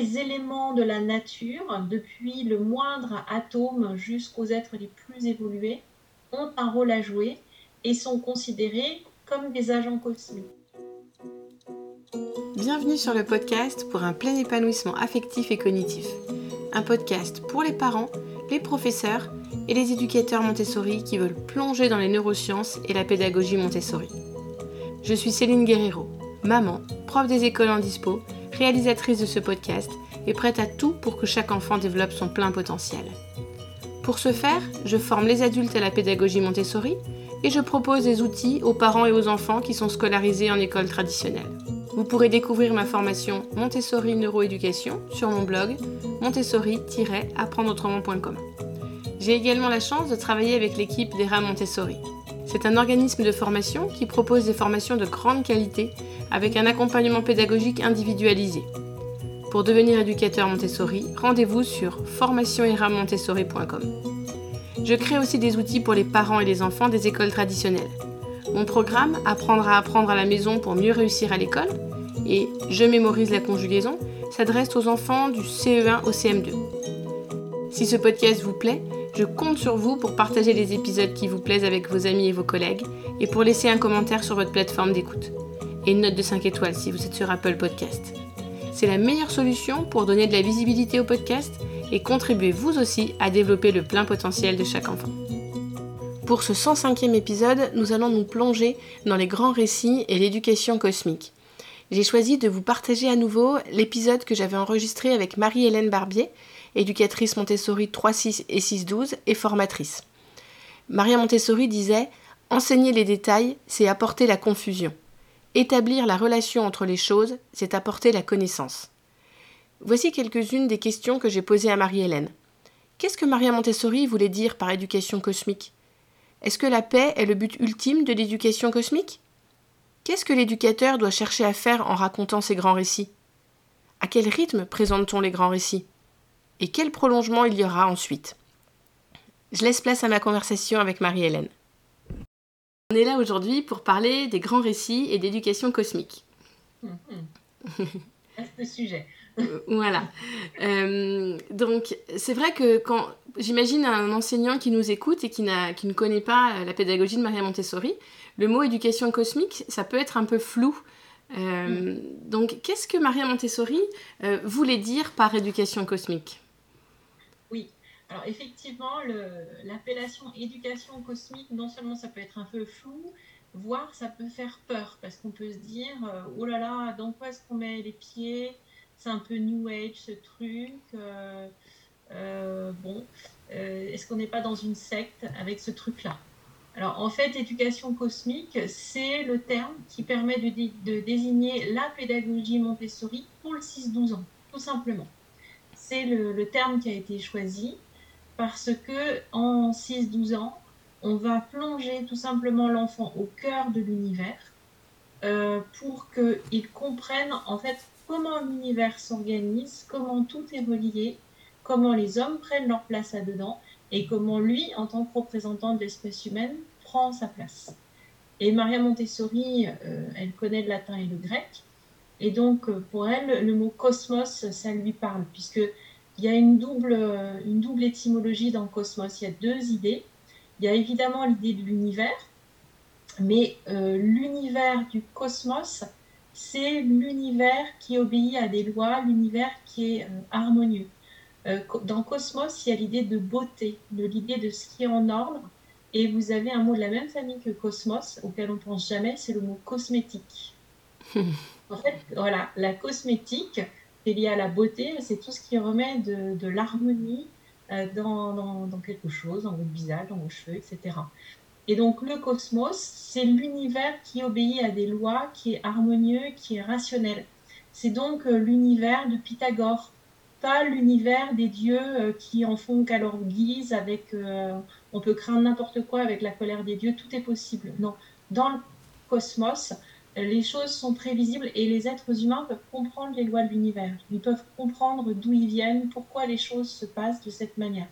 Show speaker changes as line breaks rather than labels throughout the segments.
les éléments de la nature, depuis le moindre atome jusqu'aux êtres les plus évolués, ont un rôle à jouer et sont considérés comme des agents cosmiques.
Bienvenue sur le podcast pour un plein épanouissement affectif et cognitif. Un podcast pour les parents, les professeurs et les éducateurs Montessori qui veulent plonger dans les neurosciences et la pédagogie Montessori. Je suis Céline Guerrero, maman, prof des écoles en dispo, réalisatrice de ce podcast et prête à tout pour que chaque enfant développe son plein potentiel. Pour ce faire, je forme les adultes à la pédagogie Montessori et je propose des outils aux parents et aux enfants qui sont scolarisés en école traditionnelle. Vous pourrez découvrir ma formation Montessori Neuroéducation sur mon blog montessori-apprendreautrement.com. J'ai également la chance de travailler avec l'équipe d'ERA Montessori. C'est un organisme de formation qui propose des formations de grande qualité avec un accompagnement pédagogique individualisé. Pour devenir éducateur Montessori, rendez-vous sur formationeramontessori.com. Je crée aussi des outils pour les parents et les enfants des écoles traditionnelles. Mon programme Apprendre à apprendre à la maison pour mieux réussir à l'école et Je mémorise la conjugaison s'adresse aux enfants du CE1 au CM2. Si ce podcast vous plaît, je compte sur vous pour partager les épisodes qui vous plaisent avec vos amis et vos collègues et pour laisser un commentaire sur votre plateforme d'écoute. Et une note de 5 étoiles si vous êtes sur Apple Podcast. C'est la meilleure solution pour donner de la visibilité au podcast et contribuer vous aussi à développer le plein potentiel de chaque enfant. Pour ce 105e épisode, nous allons nous plonger dans les grands récits et l'éducation cosmique. J'ai choisi de vous partager à nouveau l'épisode que j'avais enregistré avec Marie-Hélène Barbier, éducatrice Montessori 3.6 et 6.12 et formatrice. Maria Montessori disait Enseigner les détails, c'est apporter la confusion. Établir la relation entre les choses, c'est apporter la connaissance. Voici quelques-unes des questions que j'ai posées à Marie-Hélène. Qu'est-ce que Maria Montessori voulait dire par éducation cosmique? Est-ce que la paix est le but ultime de l'éducation cosmique? Qu'est-ce que l'éducateur doit chercher à faire en racontant ces grands récits? À quel rythme présente-t-on les grands récits? Et quel prolongement il y aura ensuite? Je laisse place à ma conversation avec Marie-Hélène. On est là aujourd'hui pour parler des grands récits et d'éducation cosmique.
C'est sujet.
Euh, voilà. Euh, donc, c'est vrai que quand j'imagine un enseignant qui nous écoute et qui, qui ne connaît pas la pédagogie de Maria Montessori, le mot éducation cosmique, ça peut être un peu flou. Euh, mm. Donc, qu'est-ce que Maria Montessori voulait dire par éducation cosmique?
Alors effectivement, l'appellation éducation cosmique, non seulement ça peut être un peu flou, voire ça peut faire peur, parce qu'on peut se dire, euh, oh là là, dans quoi est-ce qu'on met les pieds? C'est un peu New Age ce truc. Euh, euh, bon, est-ce qu'on n'est pas dans une secte avec ce truc-là? Alors en fait, éducation cosmique, c'est le terme qui permet de, désigner la pédagogie Montessori pour le 6-12 ans, tout simplement. C'est le, terme qui a été choisi parce que en 6-12 ans, on va plonger tout simplement l'enfant au cœur de l'univers euh, pour qu'il comprenne en fait comment l'univers s'organise, comment tout est relié, comment les hommes prennent leur place là-dedans et comment lui, en tant que représentant de l'espèce humaine, prend sa place. Et Maria Montessori, euh, elle connaît le latin et le grec. Et donc, euh, pour elle, le mot cosmos, ça lui parle, puisque il y a une double, une double étymologie dans Cosmos. Il y a deux idées. Il y a évidemment l'idée de l'univers, mais euh, l'univers du cosmos, c'est l'univers qui obéit à des lois, l'univers qui est euh, harmonieux. Euh, dans Cosmos, il y a l'idée de beauté, de l'idée de ce qui est en ordre. Et vous avez un mot de la même famille que cosmos, auquel on ne pense jamais, c'est le mot cosmétique. en fait, voilà, la cosmétique, c'est lié à la beauté, c'est tout ce qui remet de, l'harmonie euh, dans, quelque chose, dans votre visage, dans vos cheveux, etc. Et donc le cosmos, c'est l'univers qui obéit à des lois, qui est harmonieux, qui est rationnel. C'est donc euh, l'univers de Pythagore, pas l'univers des dieux euh, qui en font qu'à leur guise, avec on peut craindre n'importe quoi avec la colère des dieux, tout est possible. Non, dans le cosmos, les choses sont prévisibles et les êtres humains peuvent comprendre les lois de l'univers. Ils peuvent comprendre d'où ils viennent, pourquoi les choses se passent de cette manière.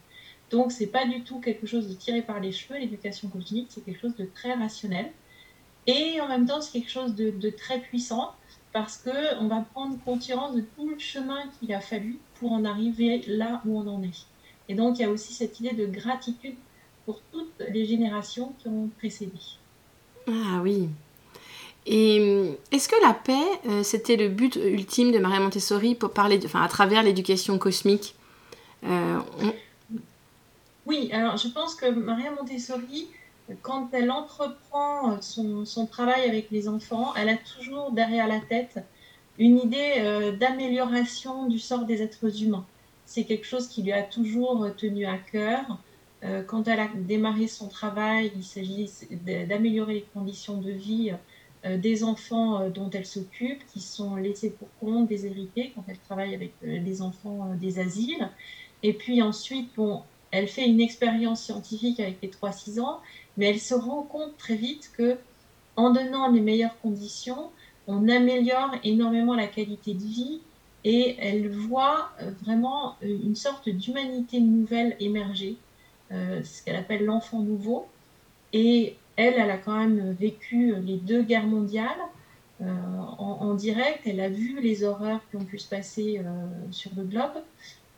Donc, c'est pas du tout quelque chose de tiré par les cheveux. L'éducation cosmique, c'est quelque chose de très rationnel. Et en même temps, c'est quelque chose de, très puissant parce que on va prendre conscience de tout le chemin qu'il a fallu pour en arriver là où on en est. Et donc il y a aussi cette idée de gratitude pour toutes les générations qui ont précédé.
Ah oui. Et euh, est-ce que la paix, euh, c'était le but ultime de Maria Montessori pour parler, enfin, à travers l'éducation cosmique
euh, Oui, alors je pense que Maria Montessori, quand elle entreprend son, travail avec les enfants, elle a toujours derrière la tête une idée d'amélioration du sort des êtres humains. C'est quelque chose qui lui a toujours tenu à cœur. quand elle a démarré son travail, il s'agit d'améliorer les conditions de vie des enfants euh, dont elle s'occupe, qui sont laissés pour compte, déshérités, quand elle travaille avec euh, les enfants des asiles. Et puis ensuite, bon, elle fait une expérience scientifique avec les 3-6 ans, mais elle se rend compte très vite que en donnant les meilleures conditions, on améliore énormément la qualité de vie et elle voit vraiment une sorte d'humanité nouvelle émerger, ce qu'elle appelle l'enfant nouveau. Et elle, elle a quand même vécu les deux guerres mondiales euh, en, direct. Elle a vu les horreurs qui ont pu se passer euh, sur le globe.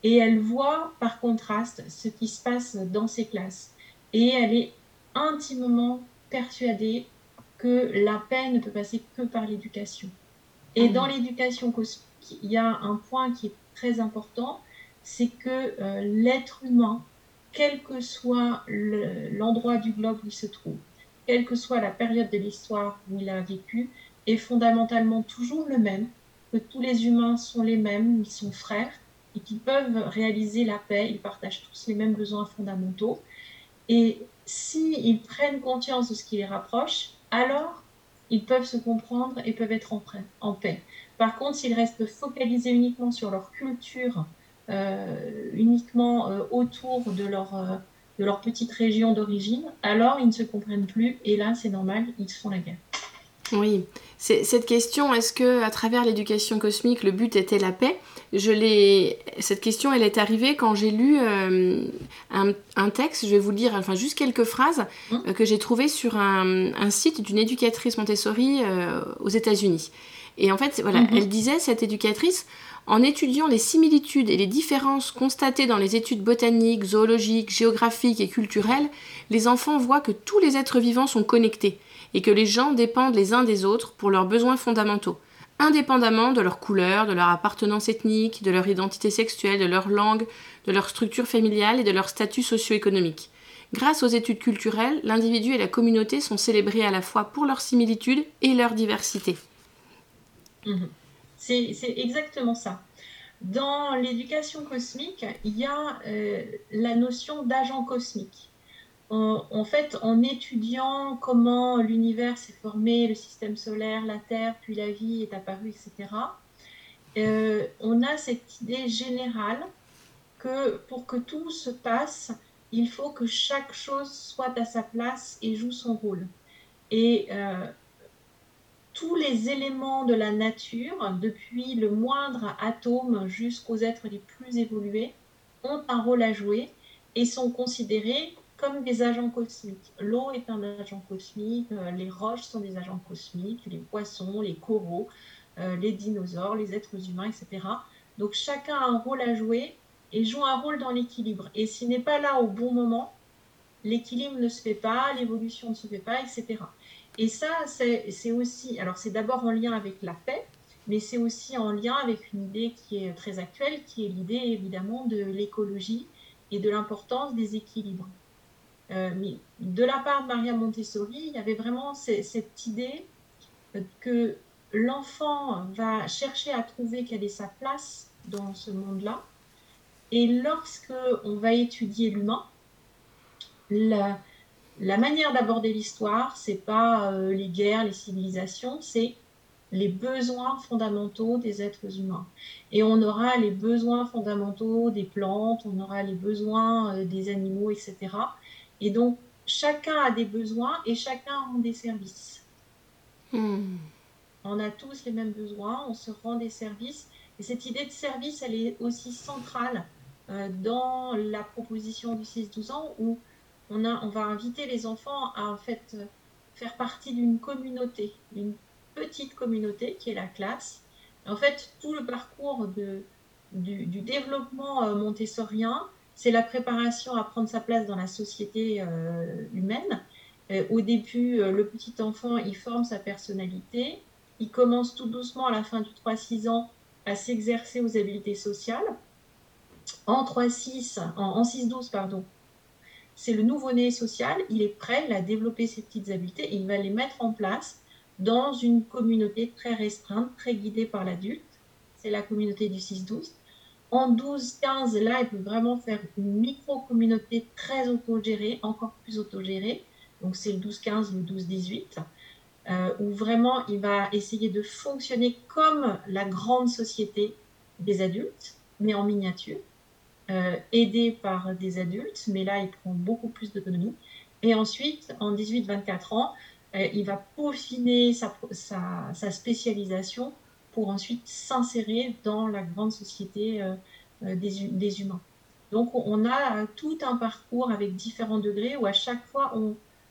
Et elle voit par contraste ce qui se passe dans ses classes. Et elle est intimement persuadée que la paix ne peut passer que par l'éducation. Et dans l'éducation cosmique, il y a un point qui est très important, c'est que euh, l'être humain, quel que soit l'endroit du globe où il se trouve, quelle que soit la période de l'histoire où il a vécu, est fondamentalement toujours le même, que tous les humains sont les mêmes, ils sont frères, et qu'ils peuvent réaliser la paix, ils partagent tous les mêmes besoins fondamentaux. Et s'ils prennent conscience de ce qui les rapproche, alors ils peuvent se comprendre et peuvent être en, paix. Par contre, s'ils restent focalisés uniquement sur leur culture, euh, uniquement euh, autour de leur, euh, de leur petite région d'origine, alors ils ne se comprennent plus et là c'est normal, ils se font la guerre.
Oui, cette question, est-ce que à travers l'éducation cosmique, le but était la paix? Je l'ai. Cette question, elle est arrivée quand j'ai lu euh, un, texte. Je vais vous lire, enfin juste quelques phrases hum. euh, que j'ai trouvées sur un, site d'une éducatrice Montessori euh, aux États-Unis. Et en fait, voilà, elle disait cette éducatrice en étudiant les similitudes et les différences constatées dans les études botaniques, zoologiques, géographiques et culturelles, les enfants voient que tous les êtres vivants sont connectés et que les gens dépendent les uns des autres pour leurs besoins fondamentaux, indépendamment de leur couleur, de leur appartenance ethnique, de leur identité sexuelle, de leur langue, de leur structure familiale et de leur statut socio-économique. Grâce aux études culturelles, l'individu et la communauté sont célébrés à la fois pour leurs similitudes et leur diversité.
Mmh. C'est exactement ça. Dans l'éducation cosmique, il y a euh, la notion d'agent cosmique. En, fait, en étudiant comment l'univers s'est formé, le système solaire, la Terre, puis la vie est apparue, etc., euh, on a cette idée générale que pour que tout se passe, il faut que chaque chose soit à sa place et joue son rôle. Et euh, tous les éléments de la nature, depuis le moindre atome jusqu'aux êtres les plus évolués, ont un rôle à jouer et sont considérés comme des agents cosmiques. L'eau est un agent cosmique, euh, les roches sont des agents cosmiques, les poissons, les coraux, euh, les dinosaures, les êtres humains, etc. Donc chacun a un rôle à jouer et joue un rôle dans l'équilibre. Et s'il n'est pas là au bon moment, l'équilibre ne se fait pas, l'évolution ne se fait pas, etc. Et ça, c'est aussi, alors c'est d'abord en lien avec la paix, mais c'est aussi en lien avec une idée qui est très actuelle, qui est l'idée évidemment de l'écologie et de l'importance des équilibres. Euh, mais de la part de Maria Montessori, il y avait vraiment cette idée que l'enfant va chercher à trouver quelle est sa place dans ce monde-là. Et lorsque on va étudier l'humain, la manière d'aborder l'histoire, c'est pas euh, les guerres, les civilisations, c'est les besoins fondamentaux des êtres humains. Et on aura les besoins fondamentaux des plantes, on aura les besoins euh, des animaux, etc. Et donc, chacun a des besoins et chacun rend des services. Hmm. On a tous les mêmes besoins, on se rend des services. Et cette idée de service, elle est aussi centrale euh, dans la proposition du 6-12 ans où on, va inviter les enfants à en fait faire partie d'une communauté, d'une petite communauté qui est la classe. En fait, tout le parcours du, développement euh, montessorien, c'est la préparation à prendre sa place dans la société euh, humaine. Euh, au début, le petit enfant, il forme sa personnalité. Il commence tout doucement à la fin du 3-6 ans à s'exercer aux habiletés sociales. En 3-6, en, 6-12, pardon, c'est le nouveau-né social. Il est prêt, il a développé ses petites habiletés et il va les mettre en place dans une communauté très restreinte, très guidée par l'adulte. C'est la communauté du 6-12. En 12-15, là, il peut vraiment faire une micro-communauté très autogérée, encore plus autogérée. Donc, c'est le 12-15, le 12-18, euh, où vraiment il va essayer de fonctionner comme la grande société des adultes, mais en miniature, aidé par des adultes, mais là, il prend beaucoup plus d'autonomie. Et ensuite, en 18-24 ans, euh, il va peaufiner sa, sa spécialisation pour ensuite s'insérer dans la grande société euh, euh, des, humains. Donc on a tout un parcours avec différents degrés où à chaque fois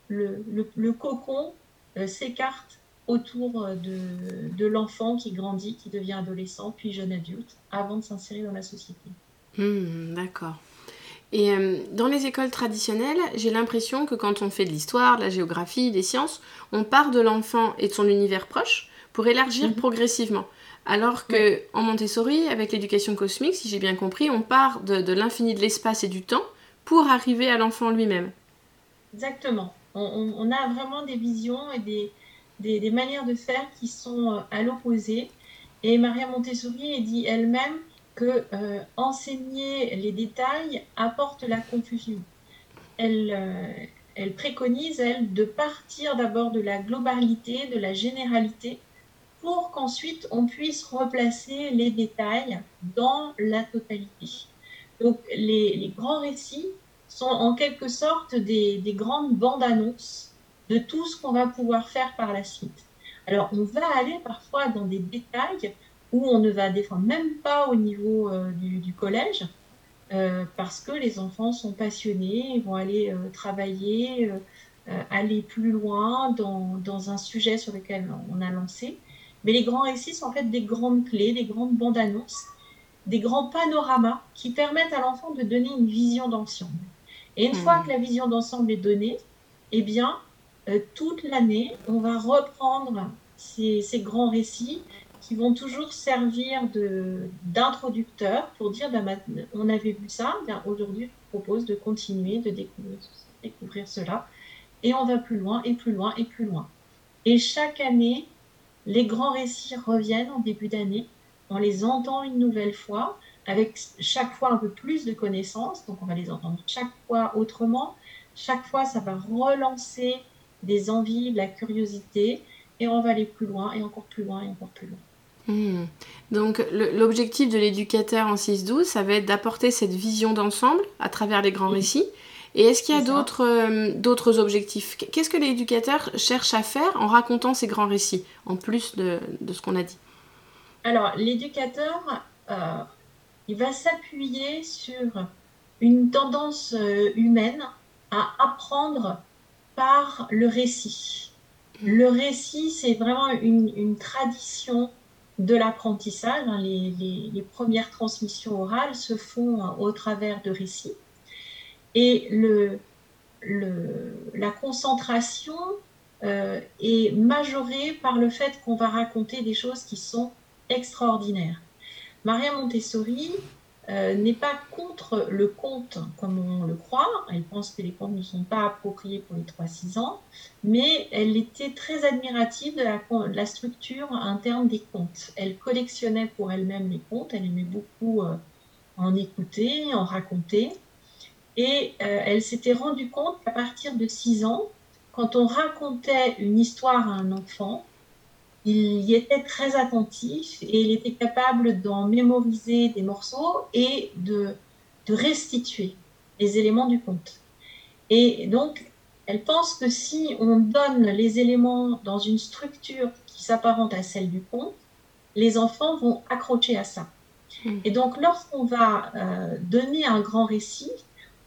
le, cocon euh, s'écarte autour de, l'enfant qui grandit, qui devient adolescent, puis jeune adulte, avant de s'insérer dans la société.
Hmm, d'accord. Et dans les écoles traditionnelles, j'ai l'impression que quand on fait de l'histoire, de la géographie, des sciences, on part de l'enfant et de son univers proche pour élargir mhm. progressivement. Alors que en Montessori, avec l'éducation cosmique, si j'ai bien compris, on part de, l'infini de l'espace et du temps pour arriver à l'enfant lui-même.
Exactement. On, a vraiment des visions et des, des, manières de faire qui sont euh, à l'opposé. Et Maria Montessori dit elle-même que euh, enseigner les détails apporte la confusion. Elle, euh, elle préconise, elle, de partir d'abord de la globalité, de la généralité, pour qu'ensuite on puisse replacer les détails dans la totalité. Donc les, grands récits sont en quelque sorte des, grandes bandes annonces de tout ce qu'on va pouvoir faire par la suite. Alors on va aller parfois dans des détails où on ne va défendre même pas au niveau euh, du, collège, euh, parce que les enfants sont passionnés, ils vont aller euh, travailler, aller plus loin dans, dans, un sujet sur lequel on a lancé. Mais les grands récits sont en fait des grandes clés, des grandes bandes annonces, des grands panoramas qui permettent à l'enfant de donner une vision d'ensemble. Et une fois hmm. que la vision d'ensemble est donnée, eh bien, euh, toute l'année, on va reprendre ces, grands récits qui vont toujours servir d'introducteur pour dire bah, on avait vu ça, aujourd'hui je propose de continuer de découvrir, découvrir cela. Et on va plus loin et plus loin et plus loin. Et chaque année, les grands récits reviennent en début d'année, on les entend une nouvelle fois, avec chaque fois un peu plus de connaissances, donc on va les entendre chaque fois autrement. Chaque fois, ça va relancer des envies, de la curiosité, et on va aller plus loin, et encore plus loin, et encore plus loin.
Hmm. Donc l'objectif de l'éducateur en 6-12, ça va être d'apporter cette vision d'ensemble à travers les grands récits. Et est-ce qu'il y a d'autres, euh, d'autres objectifs? Qu'est-ce que l'éducateur cherche à faire en racontant ces grands récits, en plus de, de ce qu'on a dit?
Alors, l'éducateur, euh, il va s'appuyer sur une tendance euh, humaine à apprendre par le récit. Le récit, c'est vraiment une, une tradition de l'apprentissage. Hein. Les, premières transmissions orales se font au travers de récits. Et le, la concentration euh, est majorée par le fait qu'on va raconter des choses qui sont extraordinaires. Maria Montessori euh, n'est pas contre le conte comme on le croit. Elle pense que les contes ne sont pas appropriés pour les 3-6 ans, mais elle était très admirative de la, structure interne des contes. Elle collectionnait pour elle-même les contes, elle aimait beaucoup euh, en écouter, en raconter. Et euh, elle s'était rendue compte qu'à partir de 6 ans, quand on racontait une histoire à un enfant, il y était très attentif et il était capable d'en mémoriser des morceaux et de, de restituer les éléments du conte. Et donc, elle pense que si on donne les éléments dans une structure qui s'apparente à celle du conte, les enfants vont accrocher à ça. Hmm. Et donc, lorsqu'on va euh, donner un grand récit,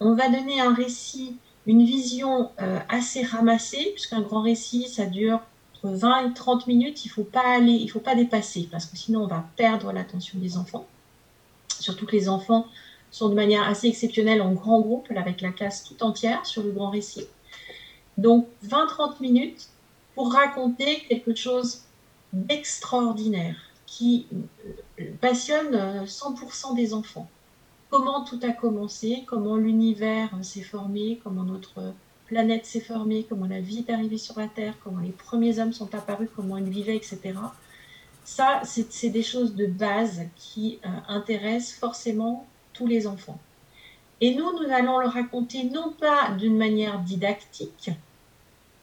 on va donner un récit, une vision euh, assez ramassée, puisqu'un grand récit, ça dure entre 20 et 30 minutes, il ne faut pas faut pas dépasser, parce que sinon on va perdre l'attention des enfants. Surtout que les enfants sont de manière assez exceptionnelle en grand groupe, avec la classe tout entière sur le grand récit. Donc 20-30 minutes pour raconter quelque chose d'extraordinaire qui euh, passionne 100% des enfants. Comment tout a commencé, comment l'univers s'est formé, comment notre planète s'est formée, comment la vie est arrivée sur la Terre, comment les premiers hommes sont apparus, comment ils vivaient, etc. Ça, c'est des choses de base qui euh, intéressent forcément tous les enfants. Et nous, nous allons le raconter non pas d'une manière didactique,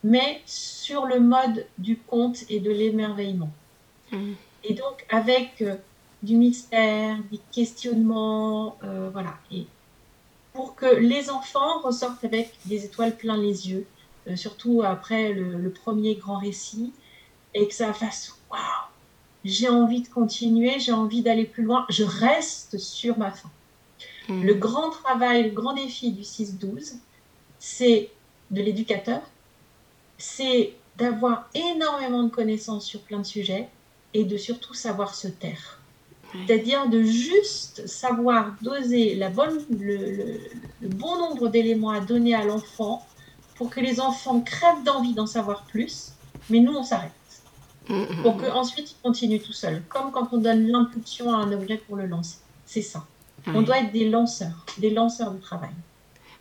mais sur le mode du conte et de l'émerveillement. Mmh. Et donc avec euh, du mystère, des questionnements, euh, voilà. Et pour que les enfants ressortent avec des étoiles plein les yeux, euh, surtout après le, premier grand récit, et que ça fasse waouh, j'ai envie de continuer, j'ai envie d'aller plus loin, je reste sur ma fin. Mmh. Le grand travail, le grand défi du 6-12, c'est de l'éducateur, c'est d'avoir énormément de connaissances sur plein de sujets et de surtout savoir se taire. C'est-à-dire de juste savoir doser la bonne, le, bon nombre d'éléments à donner à l'enfant pour que les enfants crèvent d'envie d'en savoir plus, mais nous on s'arrête. Pour qu'ensuite il continue tout seul, comme quand on donne l'impulsion à un objet pour le lancer. C'est ça. On doit être des lanceurs, des lanceurs de travail.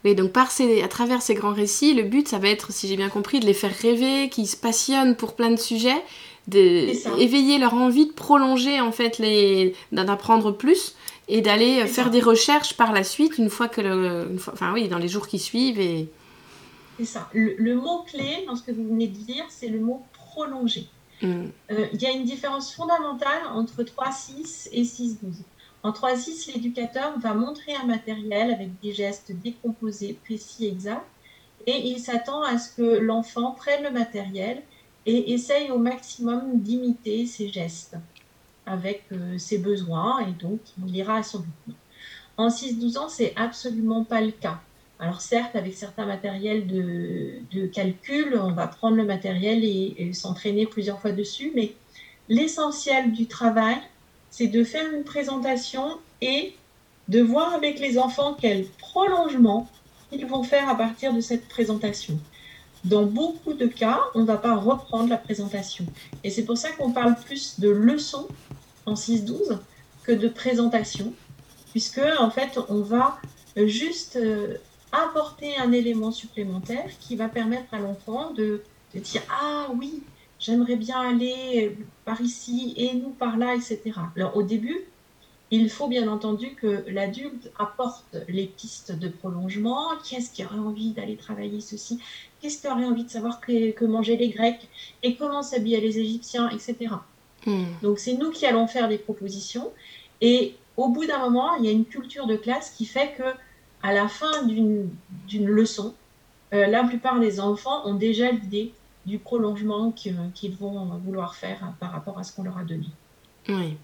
Oui, donc par ces, à travers ces grands récits, le but, ça va être, si j'ai bien compris, de les faire rêver, qu'ils se passionnent pour plein de sujets, d'éveiller leur envie de prolonger, en fait, les, d'apprendre plus et d'aller faire des recherches par la suite, une fois que le, enfin oui, dans les jours qui suivent. Et...
C'est ça. Le, mot-clé dans ce que vous venez de dire, c'est le mot prolonger. Hmm. Euh, il y a une différence fondamentale entre 3-6 et 6-12. En 3-6, l'éducateur va montrer un matériel avec des gestes décomposés, précis, exacts, et il s'attend à ce que l'enfant prenne le matériel et essaye au maximum d'imiter ses gestes avec euh, ses besoins, et donc il ira à son rythme. En 6-12 ans, c'est absolument pas le cas. Alors certes, avec certains matériels de, calcul, on va prendre le matériel et s'entraîner plusieurs fois dessus, mais l'essentiel du travail, c'est de faire une présentation et de voir avec les enfants quel prolongement ils vont faire à partir de cette présentation. Dans beaucoup de cas, on ne va pas reprendre la présentation. Et c'est pour ça qu'on parle plus de leçons en 6-12 que de présentation, puisque en fait, on va juste euh, apporter un élément supplémentaire qui va permettre à l'enfant de, de dire Ah oui, j'aimerais bien aller par ici et nous par là, etc. Alors au début, il faut bien entendu que l'adulte apporte les pistes de prolongement. Qu'est-ce qui aurait envie d'aller travailler ceci? Qu'est-ce qui aurait envie de savoir que, que manger les Grecs? Et comment s'habiller les Égyptiens, etc. Hmm. Donc c'est nous qui allons faire des propositions. Et au bout d'un moment, il y a une culture de classe qui fait que à la fin d'une leçon, euh, la plupart des enfants ont déjà l'idée du prolongement qu'ils vont vouloir faire par rapport à ce qu'on leur a donné.
Oui.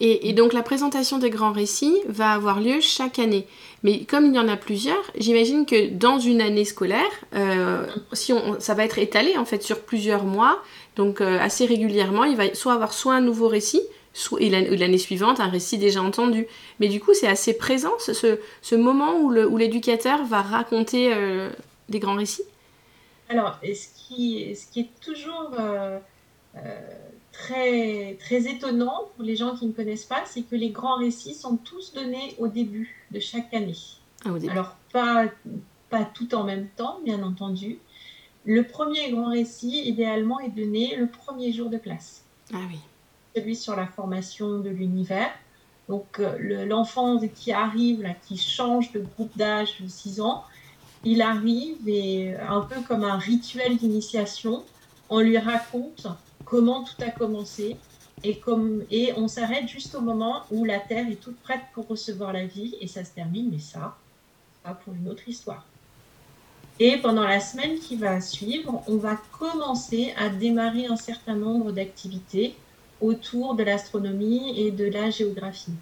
Et, donc la présentation des grands récits va avoir lieu chaque année. Mais comme il y en a plusieurs, j'imagine que dans une année scolaire, euh, si on, ça va être étalé en fait sur plusieurs mois, donc euh, assez régulièrement, il va soit avoir soit un nouveau récit, soit, et l'année suivante un récit déjà entendu. Mais du coup, c'est assez présent ce, moment où l'éducateur va raconter euh, des grands récits?
Alors, ce qui, ce qui est toujours très, très étonnant pour les gens qui ne connaissent pas, c'est que les grands récits sont tous donnés au début de chaque année. Ah, Alors, pas, pas tout en même temps, bien entendu. Le premier grand récit, idéalement, est donné le premier jour de classe.
Ah oui.
Celui sur la formation de l'univers. Donc, euh, l'enfant qui arrive, là, qui change de groupe d'âge de 6 ans, il arrive et un peu comme un rituel d'initiation, on lui raconte comment tout a commencé et, comme, et on s'arrête juste au moment où la Terre est toute prête pour recevoir la vie et ça se termine, mais ça, ça pour une autre histoire. Et pendant la semaine qui va suivre, on va commencer à démarrer un certain nombre d'activités autour de l'astronomie et de la géographie.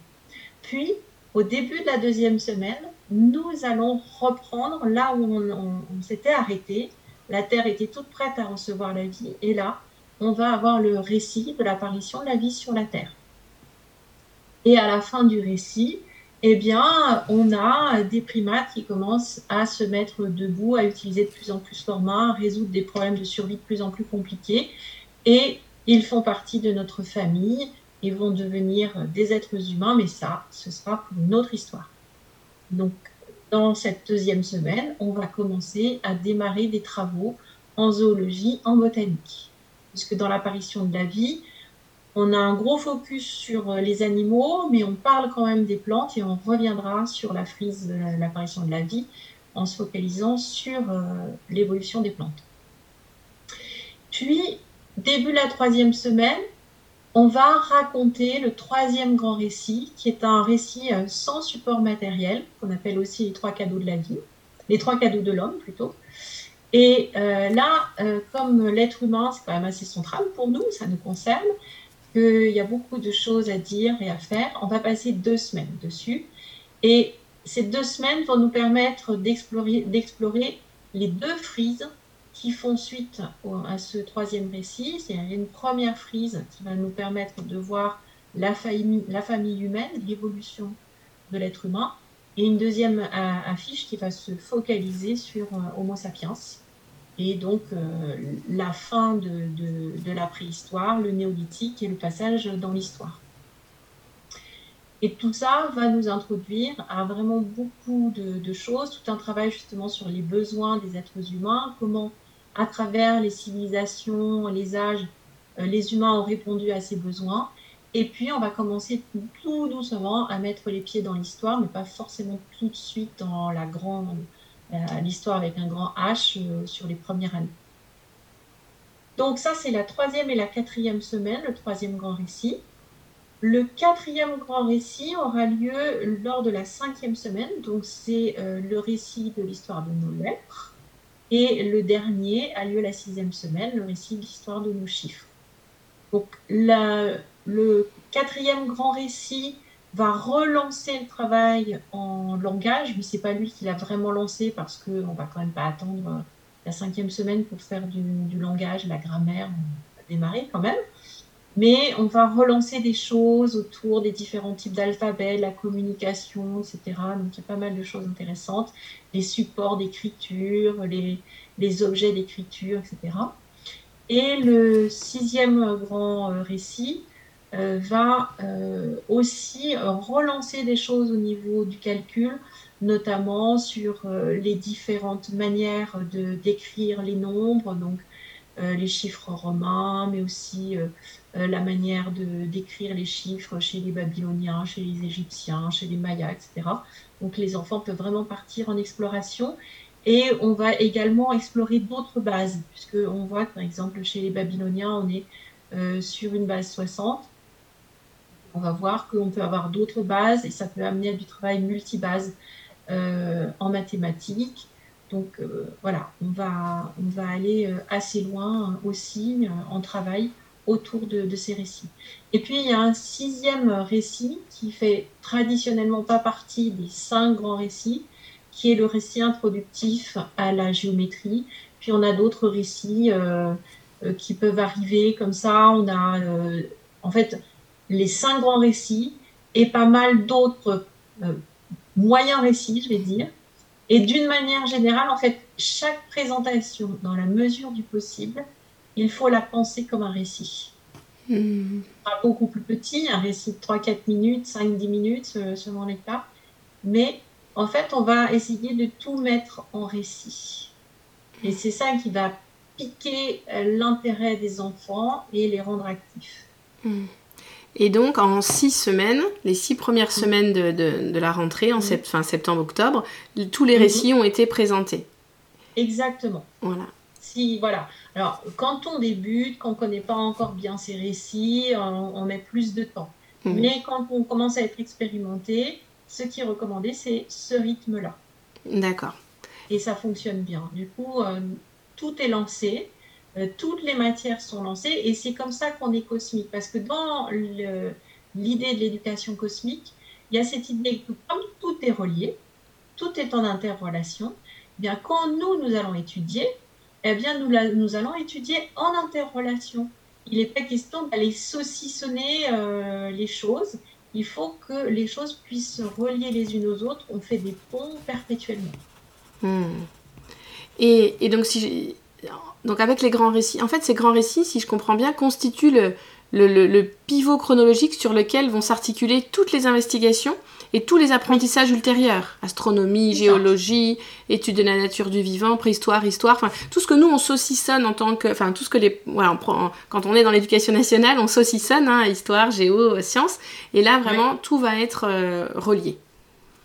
Puis, au début de la deuxième semaine, nous allons reprendre là où on, s'était arrêté. La Terre était toute prête à recevoir la vie. Et là, on va avoir le récit de l'apparition de la vie sur la Terre. Et à la fin du récit, eh bien, on a des primates qui commencent à se mettre debout, à utiliser de plus en plus leurs mains, à résoudre des problèmes de survie de plus en plus compliqués. Et ils font partie de notre famille, ils vont devenir des êtres humains, mais ça, ce sera pour une autre histoire. Donc, dans cette deuxième semaine, on va commencer à démarrer des travaux en zoologie, en botanique. Puisque dans l'apparition de la vie, on a un gros focus sur euh, les animaux, mais on parle quand même des plantes et on reviendra sur la frise de l'apparition de la vie en se focalisant sur euh, l'évolution des plantes. Puis, début de la troisième semaine, on va raconter le troisième grand récit, qui est un récit euh, sans support matériel, qu'on appelle aussi les trois cadeaux de la vie, les trois cadeaux de l'homme plutôt. Et là, comme l'être humain, c'est quand même assez central pour nous, ça nous concerne, qu'il y a beaucoup de choses à dire et à faire. On va passer deux semaines dessus. Et ces deux semaines vont nous permettre d'explorer, les deux frises qui font suite à ce troisième récit. C'est une première frise qui va nous permettre de voir la famille, la famille humaine, l'évolution de l'être humain, et une deuxième euh, affiche qui va se focaliser sur euh, Homo sapiens et donc euh, la fin de, la préhistoire, le néolithique et le passage dans l'histoire. Et tout ça va nous introduire à vraiment beaucoup de, de, choses, tout un travail justement sur les besoins des êtres humains, comment à travers les civilisations, les âges, euh, les humains ont répondu à ces besoins. Et puis on va commencer tout doucement à mettre les pieds dans l'histoire, mais pas forcément tout de suite dans la grande l'histoire avec un grand H euh, sur les premières années. Donc ça, c'est la troisième et la quatrième semaine, le troisième grand récit. Le quatrième grand récit aura lieu lors de la cinquième semaine, donc c'est euh, le récit de l'histoire de nos lettres. Et le dernier a lieu la sixième semaine, le récit de l'histoire de nos chiffres. Donc le quatrième grand récit va relancer le travail en langage, mais c'est pas lui qui l'a vraiment lancé parce qu'on va quand même pas attendre euh, la cinquième semaine pour faire du, langage, la grammaire, on va démarrer quand même. Mais on va relancer des choses autour des différents types d'alphabets, la communication, etc. Donc il y a pas mal de choses intéressantes, les supports d'écriture, les, les objets d'écriture, etc. Et le sixième grand euh, récit, euh, va euh, aussi relancer des choses au niveau du calcul, notamment sur euh, les différentes manières de décrire les nombres, donc les chiffres romains, mais aussi la manière de décrire les chiffres chez les Babyloniens, chez les Égyptiens, chez les Mayas, etc. Donc les enfants peuvent vraiment partir en exploration. Et on va également explorer d'autres bases, puisqu'on voit que par exemple chez les Babyloniens, on est sur une base 60, on va voir qu'on peut avoir d'autres bases et ça peut amener à du travail multibase euh, en mathématiques. Donc euh, voilà, on va, on va aller euh, assez loin aussi en travail autour de, ces récits. Et puis il y a un sixième récit qui fait traditionnellement pas partie des cinq grands récits, qui est le récit introductif à la géométrie. Puis on a d'autres récits qui peuvent arriver comme ça. On a en fait les cinq grands récits et pas mal d'autres euh, moyens récits, je vais dire. Et d'une manière générale, en fait, chaque présentation, dans la mesure du possible, il faut la penser comme un récit. Hmm. Pas beaucoup plus petit, un récit de 3-4 minutes, 5-10 minutes, euh, selon les cas. Mais en fait, on va essayer de tout mettre en récit. Et c'est ça qui va piquer euh, l'intérêt des enfants et les rendre actifs.
Hmm. Et donc, en six semaines, les six premières mm. semaines de, la rentrée, en mm. fin septembre-octobre, tous les mm-hmm. récits ont été présentés.
Exactement. Voilà. Si, voilà. Alors, quand on débute, quand on ne connaît pas encore bien ces récits, on, met plus de temps. Mm. Mais quand on commence à être expérimenté, ce qui est recommandé, c'est ce rythme-là.
D'accord.
Et ça fonctionne bien. Du coup, euh, tout est lancé. Euh, toutes les matières sont lancées et c'est comme ça qu'on est cosmique. Parce que dans l'idée de l'éducation cosmique, il y a cette idée que comme tout est relié, tout est en interrelation, eh quand nous, nous allons étudier, eh bien, nous, nous allons étudier en interrelation. il n'est pas question d'aller saucissonner les choses. Il faut que les choses puissent se relier les unes aux autres. On fait des ponts perpétuellement.
Hmm. Et, et, donc, si donc avec les grands récits, en fait, ces grands récits, si je comprends bien, constituent le, le, pivot chronologique sur lequel vont s'articuler toutes les investigations et tous les apprentissages ultérieurs. Astronomie, géologie, études de la nature du vivant, préhistoire, histoire, enfin tout ce que nous on saucissonne en tant que... Enfin tout ce que les... Voilà, quand on est dans l'éducation nationale, on saucissonne, hein, histoire, géo, sciences, et là vraiment tout va être euh, relié.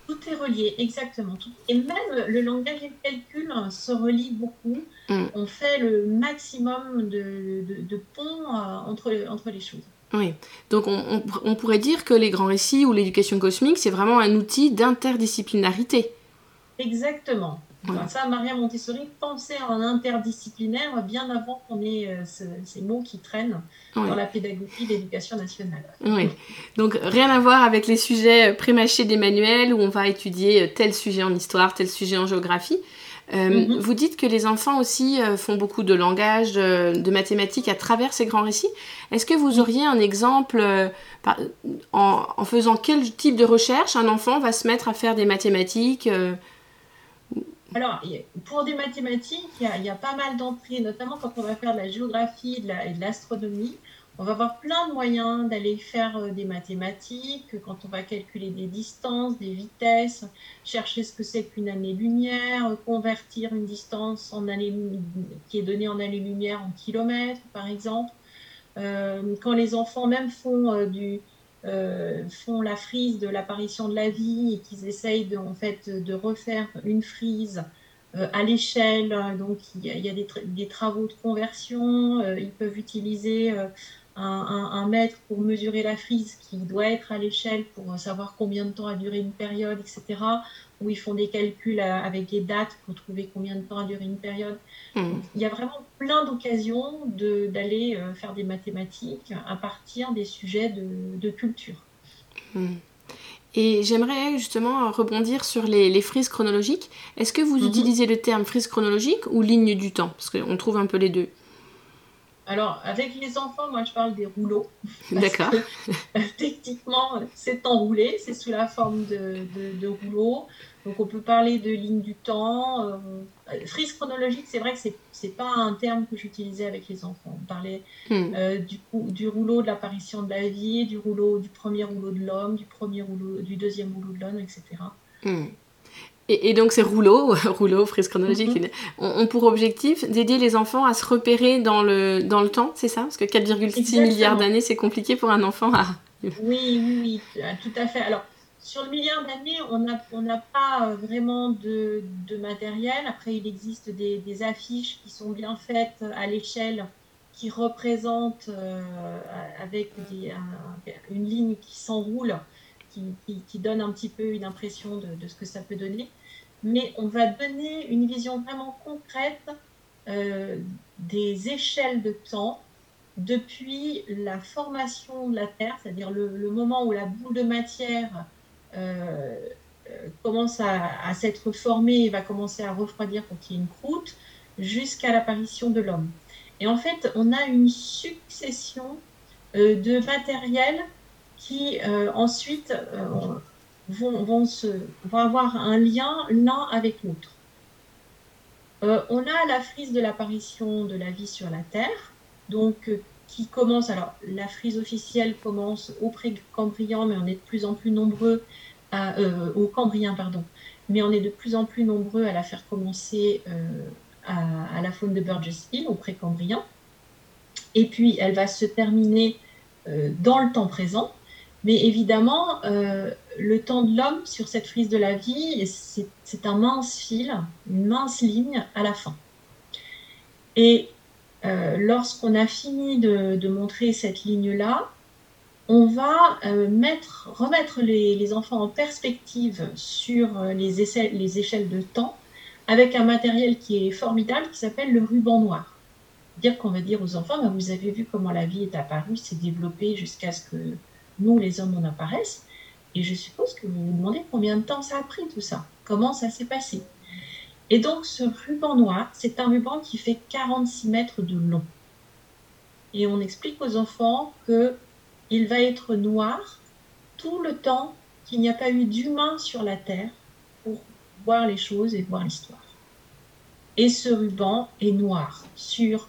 Tout est relié, exactement. Et même le langage et le calcul hein, se relient beaucoup. Mm. On fait le maximum de, de, ponts euh, entre, entre les choses.
Oui, donc on, on, pourrait dire que les grands récits ou l'éducation cosmique, c'est vraiment un outil d'interdisciplinarité.
Exactement. Ça, Maria Montessori pensait en interdisciplinaire bien avant qu'on ait euh, ces mots qui traînent dans la pédagogie de l'éducation nationale.
Oui, donc rien à voir avec les sujets prémâchés des manuels où on va étudier euh, tel sujet en histoire, tel sujet en géographie. Euh, mhm. Vous dites que les enfants aussi euh, font beaucoup de langage, de, mathématiques à travers ces grands récits. Est-ce que vous auriez un exemple euh, en, faisant quel type de recherche un enfant va se mettre à faire des mathématiques
alors, pour des mathématiques, il y, a, pas mal d'entrées, notamment quand on va faire de la géographie et de l'astronomie. On va avoir plein de moyens d'aller faire euh, des mathématiques, quand on va calculer des distances, des vitesses, chercher ce que c'est qu'une année-lumière, convertir une distance qui est donnée en année-lumière en kilomètres, par exemple. Euh, quand les enfants même font, euh, du, font la frise de l'apparition de la vie et qu'ils essayent de, en fait, de refaire une frise à l'échelle, donc il y a, des, des, travaux de conversion, ils peuvent utiliser un, mètre pour mesurer la frise qui doit être à l'échelle pour savoir combien de temps a duré une période, etc. Où ils font des calculs euh, avec des dates pour trouver combien de temps a duré une période. Hmm. Il y a vraiment plein d'occasions d'aller euh, faire des mathématiques à partir des sujets de, culture.
Hmm. Et j'aimerais justement rebondir sur les, frises chronologiques. Est-ce que vous mhm. utilisez le terme frise chronologique ou ligne du temps? Parce qu'on trouve un peu les deux.
Alors, avec les enfants, moi, je parle des rouleaux.
D'accord.
Techniquement, c'est enroulé, c'est sous la forme de, de, rouleaux. Donc, on peut parler de ligne du temps. Euh, frise chronologique, c'est vrai que c'est n'est pas un terme que j'utilisais avec les enfants. On parlait hmm. euh, du, du rouleau de l'apparition de la vie, du rouleau du premier rouleau de l'homme, du premier rouleau, du deuxième rouleau de l'homme, etc.
Et, donc ces rouleaux, rouleaux, frise chronologique, mhm. ont, pour objectif d'aider les enfants à se repérer dans le, dans le temps, c'est ça? Parce que 4,6 milliards d'années, c'est compliqué pour un enfant à...
Oui, oui, oui, tout à fait. Alors, sur le milliard d'années, on n'a on pas vraiment de, de, matériel. Après, il existe des, des, affiches qui sont bien faites à l'échelle, qui représentent euh, avec des, une ligne qui s'enroule, qui, donne un petit peu une impression de, de ce que ça peut donner mais on va donner une vision vraiment concrète euh, des échelles de temps depuis la formation de la Terre, c'est-à-dire le, moment où la boule de matière euh, euh, commence à, s'être formée et va commencer à refroidir pour qu'il y ait une croûte, jusqu'à l'apparition de l'homme. Et en fait, on a une succession de matériel qui ensuite vont, se, vont avoir un lien l'un avec l'autre. Euh, on a la frise de l'apparition de la vie sur la Terre, donc euh, qui commence, alors la frise officielle commence au pré-cambrien, mais on est de plus en plus nombreux, euh, au cambrien, pardon, mais on est de plus en plus nombreux à la faire commencer à, la faune de Burgess Hill, au pré-cambrien. Et puis elle va se terminer dans le temps présent, mais évidemment, euh, le temps de l'homme sur cette frise de la vie, c'est un mince fil, une mince ligne à la fin. Et euh, lorsqu'on a fini de, montrer cette ligne-là, on va euh, mettre, remettre les, enfants en perspective sur les, les échelles de temps avec un matériel qui est formidable qui s'appelle le ruban noir. Dire qu'on va dire aux enfants, vous avez vu comment la vie est apparue, s'est développée jusqu'à ce que nous, les hommes, on apparaisse. Et je suppose que vous vous demandez combien de temps ça a pris tout ça, comment ça s'est passé. Et donc ce ruban noir, c'est un ruban qui fait 46 mètres de long. et on explique aux enfants que il va être noir tout le temps qu'il n'y a pas eu d'humain sur la Terre pour voir les choses et voir l'histoire. Et ce ruban est noir sur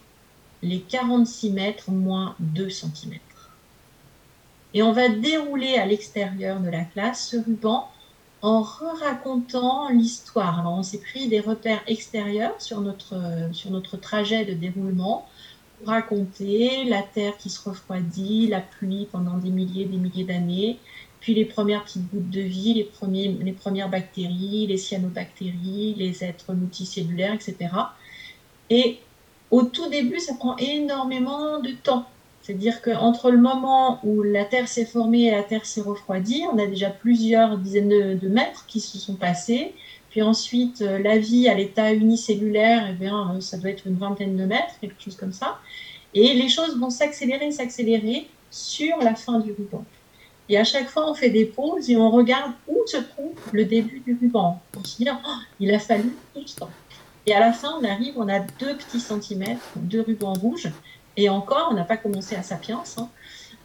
les 46 mètres moins 2 cm. Et on va dérouler à l'extérieur de la classe ce ruban en racontant l'histoire. Alors on s'est pris des repères extérieurs sur notre, trajet de déroulement pour raconter la terre qui se refroidit, la pluie pendant des milliers des milliers d'années, puis les premières petites gouttes de vie, les, premiers, les premières bactéries, les cyanobactéries, les êtres multicellulaires, etc. Et au tout début, ça prend énormément de temps. C'est-à-dire qu'entre le moment où la Terre s'est formée et la Terre s'est refroidie, on a déjà plusieurs dizaines de, mètres qui se sont passés. Puis ensuite, euh, la vie à l'état unicellulaire, eh bien, euh, ça doit être une vingtaine de mètres, quelque chose comme ça. Et les choses vont s'accélérer, s'accélérer sur la fin du ruban. Et à chaque fois, on fait des pauses et on regarde où se trouve le début du ruban. On se dit, oh, il a fallu tout ce temps. Et à la fin, on arrive, on a deux petits centimètres, deux rubans rouges. Et encore, on n'a pas commencé à Sapiens hein,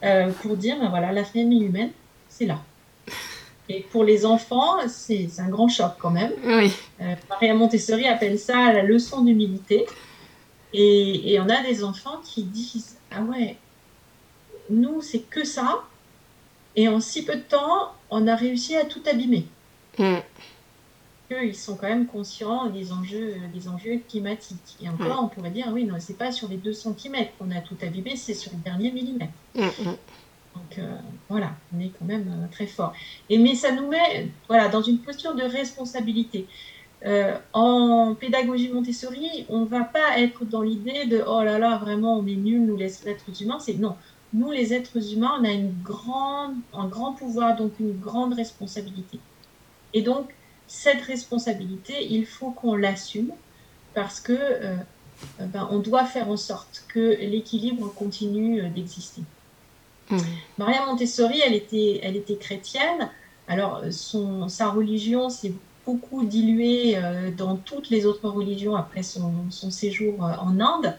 euh, pour dire, ben voilà, la famille humaine, c'est là. Et pour les enfants, c'est un grand choc quand même. Oui. Euh, Maria Montessori appelle ça la leçon d'humilité. Et, et, on a des enfants qui disent, ah ouais, nous, c'est que ça. Et en si peu de temps, on a réussi à tout abîmer. Mm ils sont quand même conscients des enjeux, des enjeux climatiques. Et encore, on pourrait dire, oui, non, c'est pas sur les 2 cm qu'on a tout abîmé, c'est sur le dernier millimètre. Mm, mm. Donc euh, voilà, on est quand même euh, très fort. Et mais ça nous met voilà, dans une posture de responsabilité. Euh, en pédagogie Montessori, on ne va pas être dans l'idée de oh là là, vraiment, on est nuls, nous les êtres humains. C'est non, nous les êtres humains, on a une grande, un grand pouvoir, donc une grande responsabilité. Et donc, cette responsabilité, il faut qu'on l'assume parce que euh, euh, ben, on doit faire en sorte que l'équilibre continue euh, d'exister. Mmh. Maria Montessori, elle était, elle était chrétienne. Alors, son, sa religion s'est beaucoup diluée dans toutes les autres religions après son, son séjour en Inde.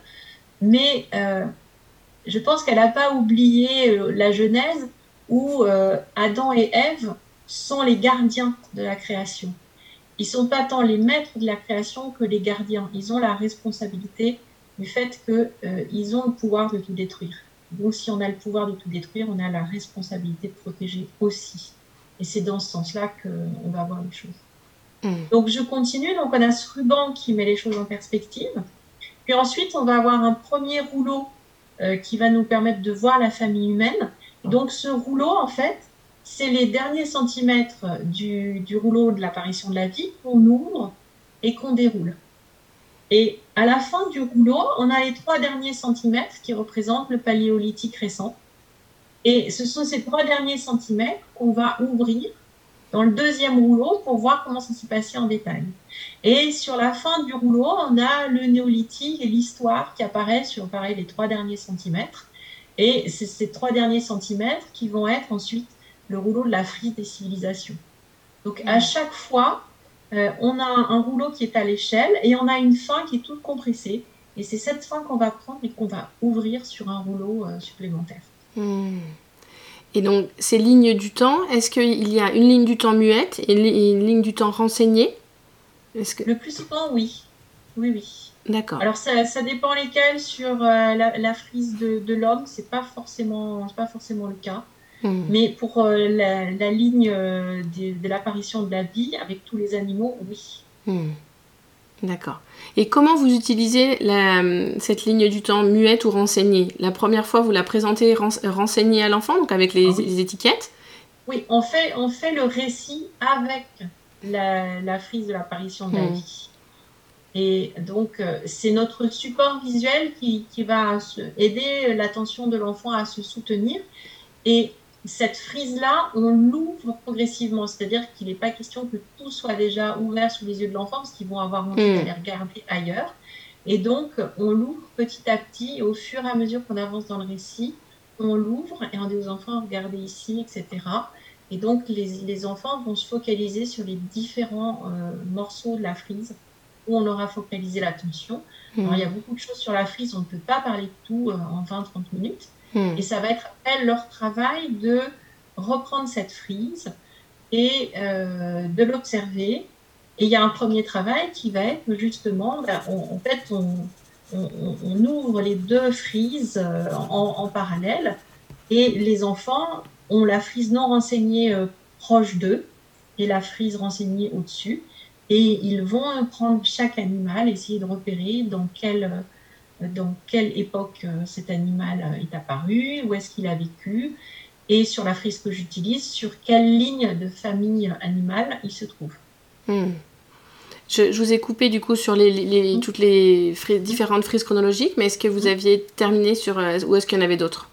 Mais je pense qu'elle n'a pas oublié la Genèse où Adam et Ève sont les gardiens de la création. Ils sont pas tant les maîtres de la création que les gardiens. Ils ont la responsabilité du fait qu'ils euh, ont le pouvoir de tout détruire. Donc si on a le pouvoir de tout détruire, on a la responsabilité de protéger aussi. Et c'est dans ce sens-là qu'on va voir les choses. Hmm. Donc je continue. Donc on a ce ruban qui met les choses en perspective. Puis ensuite, on va avoir un premier rouleau euh, qui va nous permettre de voir la famille humaine. donc ce rouleau, en fait, c'est les derniers centimètres du, rouleau de l'apparition de la vie qu'on ouvre et qu'on déroule. Et à la fin du rouleau, on a les trois derniers centimètres qui représentent le paléolithique récent. Et ce sont ces trois derniers centimètres qu'on va ouvrir dans le deuxième rouleau pour voir comment ça s'est passé en détail. Et sur la fin du rouleau, on a le néolithique et l'histoire qui apparaissent sur pareil les trois derniers centimètres. Et c'est ces trois derniers centimètres qui vont être ensuite le rouleau de la frise des civilisations. Donc à chaque fois, euh, on a un, rouleau qui est à l'échelle et on a une fin qui est toute compressée. Et c'est cette fin qu'on va prendre et qu'on va ouvrir sur un rouleau euh, supplémentaire.
Hmm. Et donc, ces lignes du temps, est-ce qu'il y a une ligne du temps muette et une ligne du temps renseignée?
Que... Le plus souvent, oui. Oui, oui.
D'accord.
Alors, ça, ça, dépend lesquels. Sur euh, la, frise de, de l'homme, c'est pas forcément, pas forcément le cas. Mm. Mais pour euh, la, ligne euh, de, l'apparition de la vie avec tous les animaux, oui.
Mm. D'accord. Et comment vous utilisez cette ligne du temps muette ou renseignée? La première fois, vous la présentez renseignée à l'enfant, donc avec les, ah étiquettes?
Oui, on fait, on fait le récit avec la, frise de l'apparition de la mm. vie. Et donc, euh, c'est notre support visuel qui, qui va aider l'attention de l'enfant à se soutenir. Et cette frise-là, on l'ouvre progressivement. C'est-à-dire qu'il n'est pas question que tout soit déjà ouvert sous les yeux de l'enfant, parce qu'ils vont avoir envie mm. d'aller regarder ailleurs. Et donc, on l'ouvre petit à petit, et au fur et à mesure qu'on avance dans le récit, on l'ouvre et on dit aux enfants, regardez ici, etc. Et donc, les, enfants vont se focaliser sur les différents euh, morceaux de la frise où on aura focalisé l'attention. Alors, il y a beaucoup de choses sur la frise, on ne peut pas parler de tout en 20-30 minutes. Et ça va être, elles, leur travail de reprendre cette frise et de l'observer. Et il y a un premier travail qui va être justement, ben, en fait, on, on, ouvre les deux frises euh, en, parallèle et les enfants ont la frise non renseignée euh, proche d'eux et la frise renseignée au-dessus. Et ils vont prendre chaque animal, essayer de repérer dans quelle, euh, dans quelle époque cet animal est apparu, où est-ce qu'il a vécu, et sur la frise que j'utilise, sur quelle ligne de famille animale il se trouve?
Hmm. Je, vous ai coupé du coup sur les, toutes les différentes frises chronologiques, mais est-ce que vous aviez terminé sur. Euh, ou est-ce qu'il y en avait d'autres?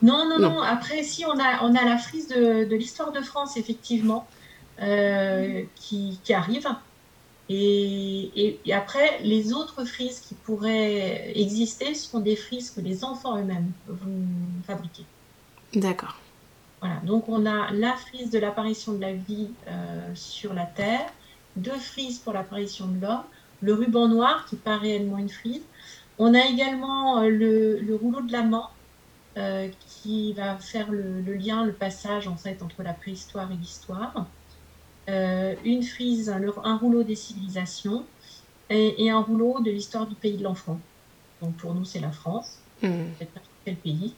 Non, non, non, Après, si, on a, on a la frise de, de l'histoire de France, effectivement, euh, qui, qui, arrive. Et, et, après, les autres frises qui pourraient exister sont des frises que les enfants eux-mêmes vont fabriquer.
D'accord.
Voilà, donc on a la frise de l'apparition de la vie euh, sur la Terre, deux frises pour l'apparition de l'homme, le ruban noir qui n'est pas réellement une frise. On a également euh, le, rouleau de l'amant euh, qui va faire le, lien, le passage en fait entre la préhistoire et l'histoire. Euh, une frise, un, rouleau des civilisations et, un rouleau de l'histoire du pays de l'enfant. Donc pour nous c'est la France, mmh. quel pays.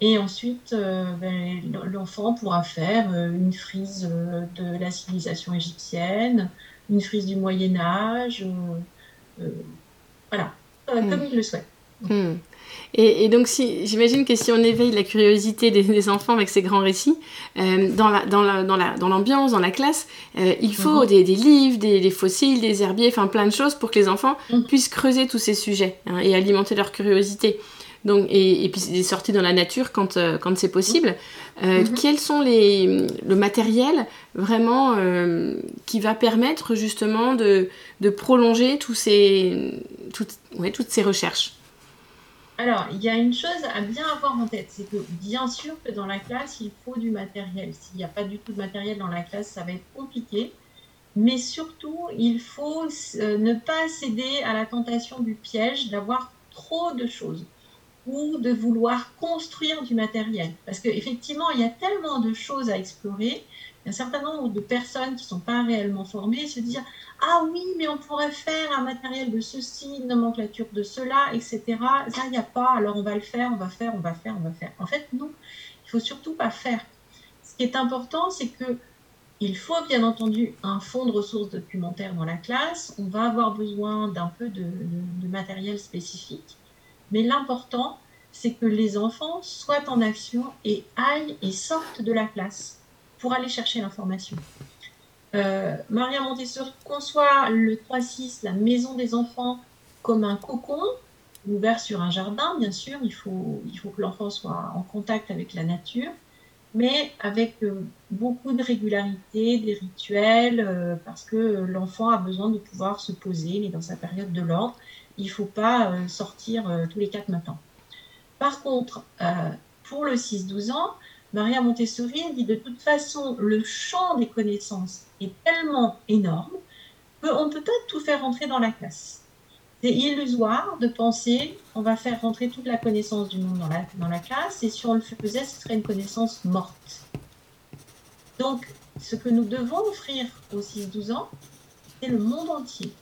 Et ensuite, ben, l'enfant pourra faire une frise de la civilisation égyptienne, une frise du Moyen Âge, euh, euh, voilà, euh, hmm. comme il le souhaite.
Hmm. Et, donc, si, j'imagine que si on éveille la curiosité des, enfants avec ces grands récits, dans, la, dans, la, dans, la, dans l'ambiance, dans la classe, il faut mhm. des, des, livres, des, fossiles, des herbiers, enfin plein de choses pour que les enfants mhm. puissent creuser tous ces sujets hein, et alimenter leur curiosité. Donc, et, et, puis des sorties dans la nature quand, quand c'est possible. Euh, mhm. Quels sont les, le matériel vraiment euh, qui va permettre justement de, de prolonger tous ces, toutes, ouais, toutes ces recherches?
Alors, il y a une chose à bien avoir en tête, c'est que bien sûr que dans la classe, il faut du matériel. S'il n'y a pas du tout de matériel dans la classe, ça va être compliqué. Mais surtout, il faut euh, ne pas céder à la tentation du piège d'avoir trop de choses ou de vouloir construire du matériel. Parce qu'effectivement, il y a tellement de choses à explorer, un certain nombre de personnes qui ne sont pas réellement formées se disent Ah oui, mais on pourrait faire un matériel de ceci, une nomenclature de cela, etc. Ça, il n'y a pas, alors on va le faire, on va faire, on va faire, on va faire. En fait, non, il faut surtout pas faire. Ce qui est important, c'est que il faut bien entendu un fonds de ressources documentaires dans la classe. On va avoir besoin d'un peu de matériel spécifique. Mais l'important, c'est que les enfants soient en action et aillent et sortent de la classe pour aller chercher l'information. Euh, Maria Montessori conçoit le 3-6, la maison des enfants, comme un cocon ouvert sur un jardin, bien sûr. Il faut, il faut que l'enfant soit en contact avec la nature, mais avec euh, beaucoup de régularité, des rituels, euh, parce que l'enfant a besoin de pouvoir se poser, est dans sa période de l'ordre il ne faut pas sortir tous les quatre matins. Par contre, pour le 6-12 ans, Maria Montessori dit de toute façon, le champ des connaissances est tellement énorme qu'on ne peut pas tout faire rentrer dans la classe. C'est illusoire de penser qu'on va faire rentrer toute la connaissance du monde dans la, dans la classe et si on le faisait, ce serait une connaissance morte. Donc, ce que nous devons offrir aux 6-12 ans, c'est le monde entier.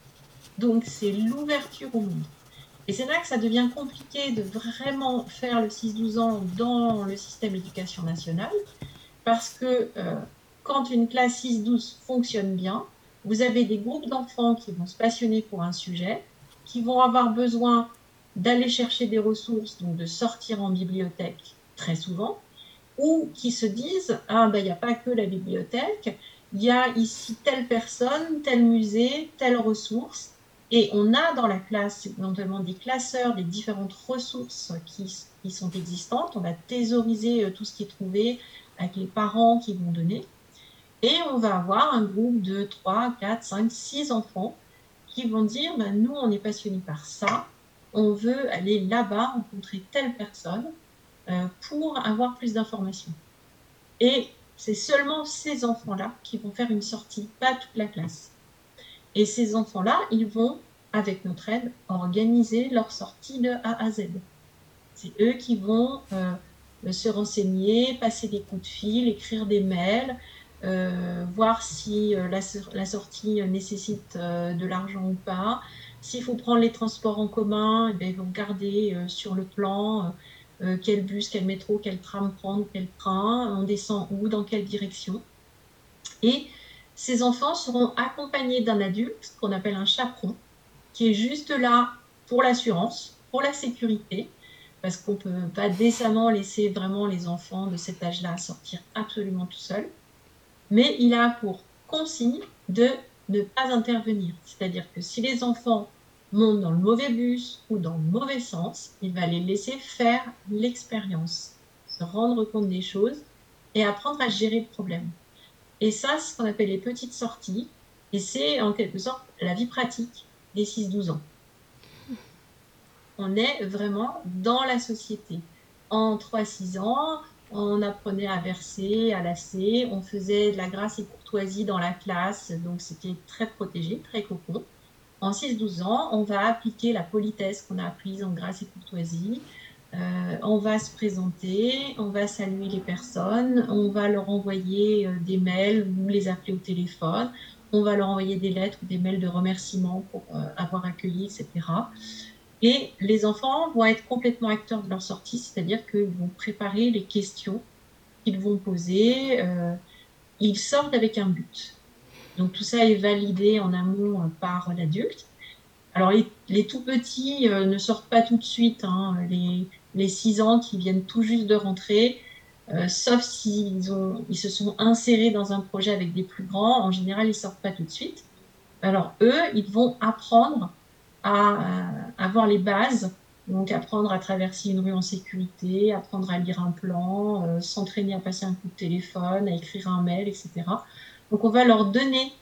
Donc c'est l'ouverture au monde. Et c'est là que ça devient compliqué de vraiment faire le 6-12 ans dans le système éducation nationale, parce que euh, quand une classe 6-12 fonctionne bien, vous avez des groupes d'enfants qui vont se passionner pour un sujet, qui vont avoir besoin d'aller chercher des ressources, donc de sortir en bibliothèque très souvent, ou qui se disent Ah, ben il n'y a pas que la bibliothèque, il y a ici telle personne, tel musée, telle ressource, et on a dans la classe éventuellement des classeurs des différentes ressources qui, sont existantes. On va thésauriser euh, tout ce qui est trouvé avec les parents qui vont donner. Et on va avoir un groupe de 3, 4, 5, 6 enfants qui vont dire ben, Nous, on est passionnés par ça, on veut aller là-bas rencontrer telle personne euh, pour avoir plus d'informations. Et c'est seulement ces enfants-là qui vont faire une sortie, pas toute la classe. Et ces enfants-là, ils vont, avec notre aide, organiser leur sortie de A à Z. C'est eux qui vont euh, se renseigner, passer des coups de fil, écrire des mails, euh, voir si euh, la, sortie nécessite de l'argent ou pas. S'il faut prendre les transports en commun, eh ils vont garder sur le plan quel bus, quel métro, quel tram prendre, quel train, on descend où, dans quelle direction. Et ces enfants seront accompagnés d'un adulte qu'on appelle un chaperon, qui est juste là pour l'assurance, pour la sécurité, parce qu'on ne peut pas décemment laisser vraiment les enfants de cet âge-là sortir absolument tout seuls. Mais il a pour consigne de ne pas intervenir. C'est-à-dire que si les enfants montent dans le mauvais bus ou dans le mauvais sens, il va les laisser faire l'expérience, se rendre compte des choses et apprendre à gérer le problème. Et ça, c'est ce qu'on appelle les petites sorties. Et c'est en quelque sorte la vie pratique des 6-12 ans. On est vraiment dans la société. En 3-6 ans, on apprenait à verser, à lasser, on faisait de la grâce et courtoisie dans la classe, donc c'était très protégé, très cocon. En 6-12 ans, on va appliquer la politesse qu'on a apprise en grâce et courtoisie, euh, on va se présenter, on va saluer les personnes, on va leur envoyer euh, des mails ou les appeler au téléphone, on va leur envoyer des lettres ou des mails de remerciement pour euh, avoir accueilli, etc. Et les enfants vont être complètement acteurs de leur sortie, c'est-à-dire qu'ils vont préparer les questions qu'ils vont poser. ils sortent avec un but. Donc tout ça est validé en amont par l'adulte. Alors les, tout petits ne sortent pas tout de suite. Hein. Les six ans qui viennent tout juste de rentrer, euh, sauf s'ils ils se sont insérés dans un projet avec des plus grands, en général, ils sortent pas tout de suite. Alors eux, ils vont apprendre à, avoir les bases, donc apprendre à traverser une rue en sécurité, apprendre à lire un plan, euh, s'entraîner à passer un coup de téléphone, à écrire un mail, etc. Donc on va leur donner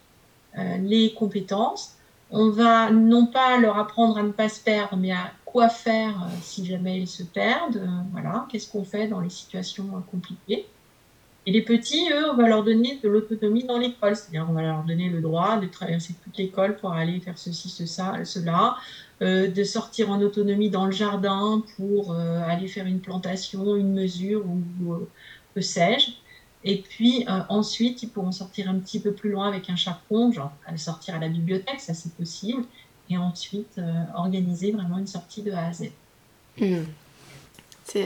euh, les compétences. On va non pas leur apprendre à ne pas se perdre, mais à quoi faire euh, si jamais ils se perdent, euh, voilà, qu'est-ce qu'on fait dans les situations euh, compliquées. Et les petits, eux, on va leur donner de l'autonomie dans l'école, c'est-à-dire on va leur donner le droit de traverser toute l'école pour aller faire ceci, ce, ça, cela, de sortir en autonomie dans le jardin pour aller faire une plantation, une mesure ou, que sais-je. Et puis ensuite, ils pourront sortir un petit peu plus loin avec un chaperon, genre sortir à la bibliothèque, ça c'est possible et ensuite euh, organiser vraiment une sortie de A à Z.
Hmm.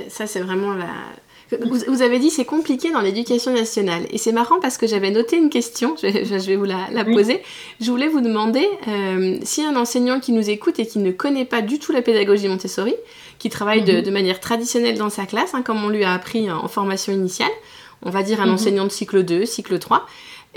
Ça, c'est vraiment la... Vous, avez dit c'est compliqué dans l'éducation nationale. Et c'est marrant parce que j'avais noté une question, je, vais vous la, poser. Je voulais vous demander euh, si un enseignant qui nous écoute et qui ne connaît pas du tout la pédagogie Montessori, qui travaille de, mhm. manière traditionnelle dans sa classe, hein, comme on lui a appris en formation initiale, on va dire un mhm. enseignant de cycle 2, cycle 3,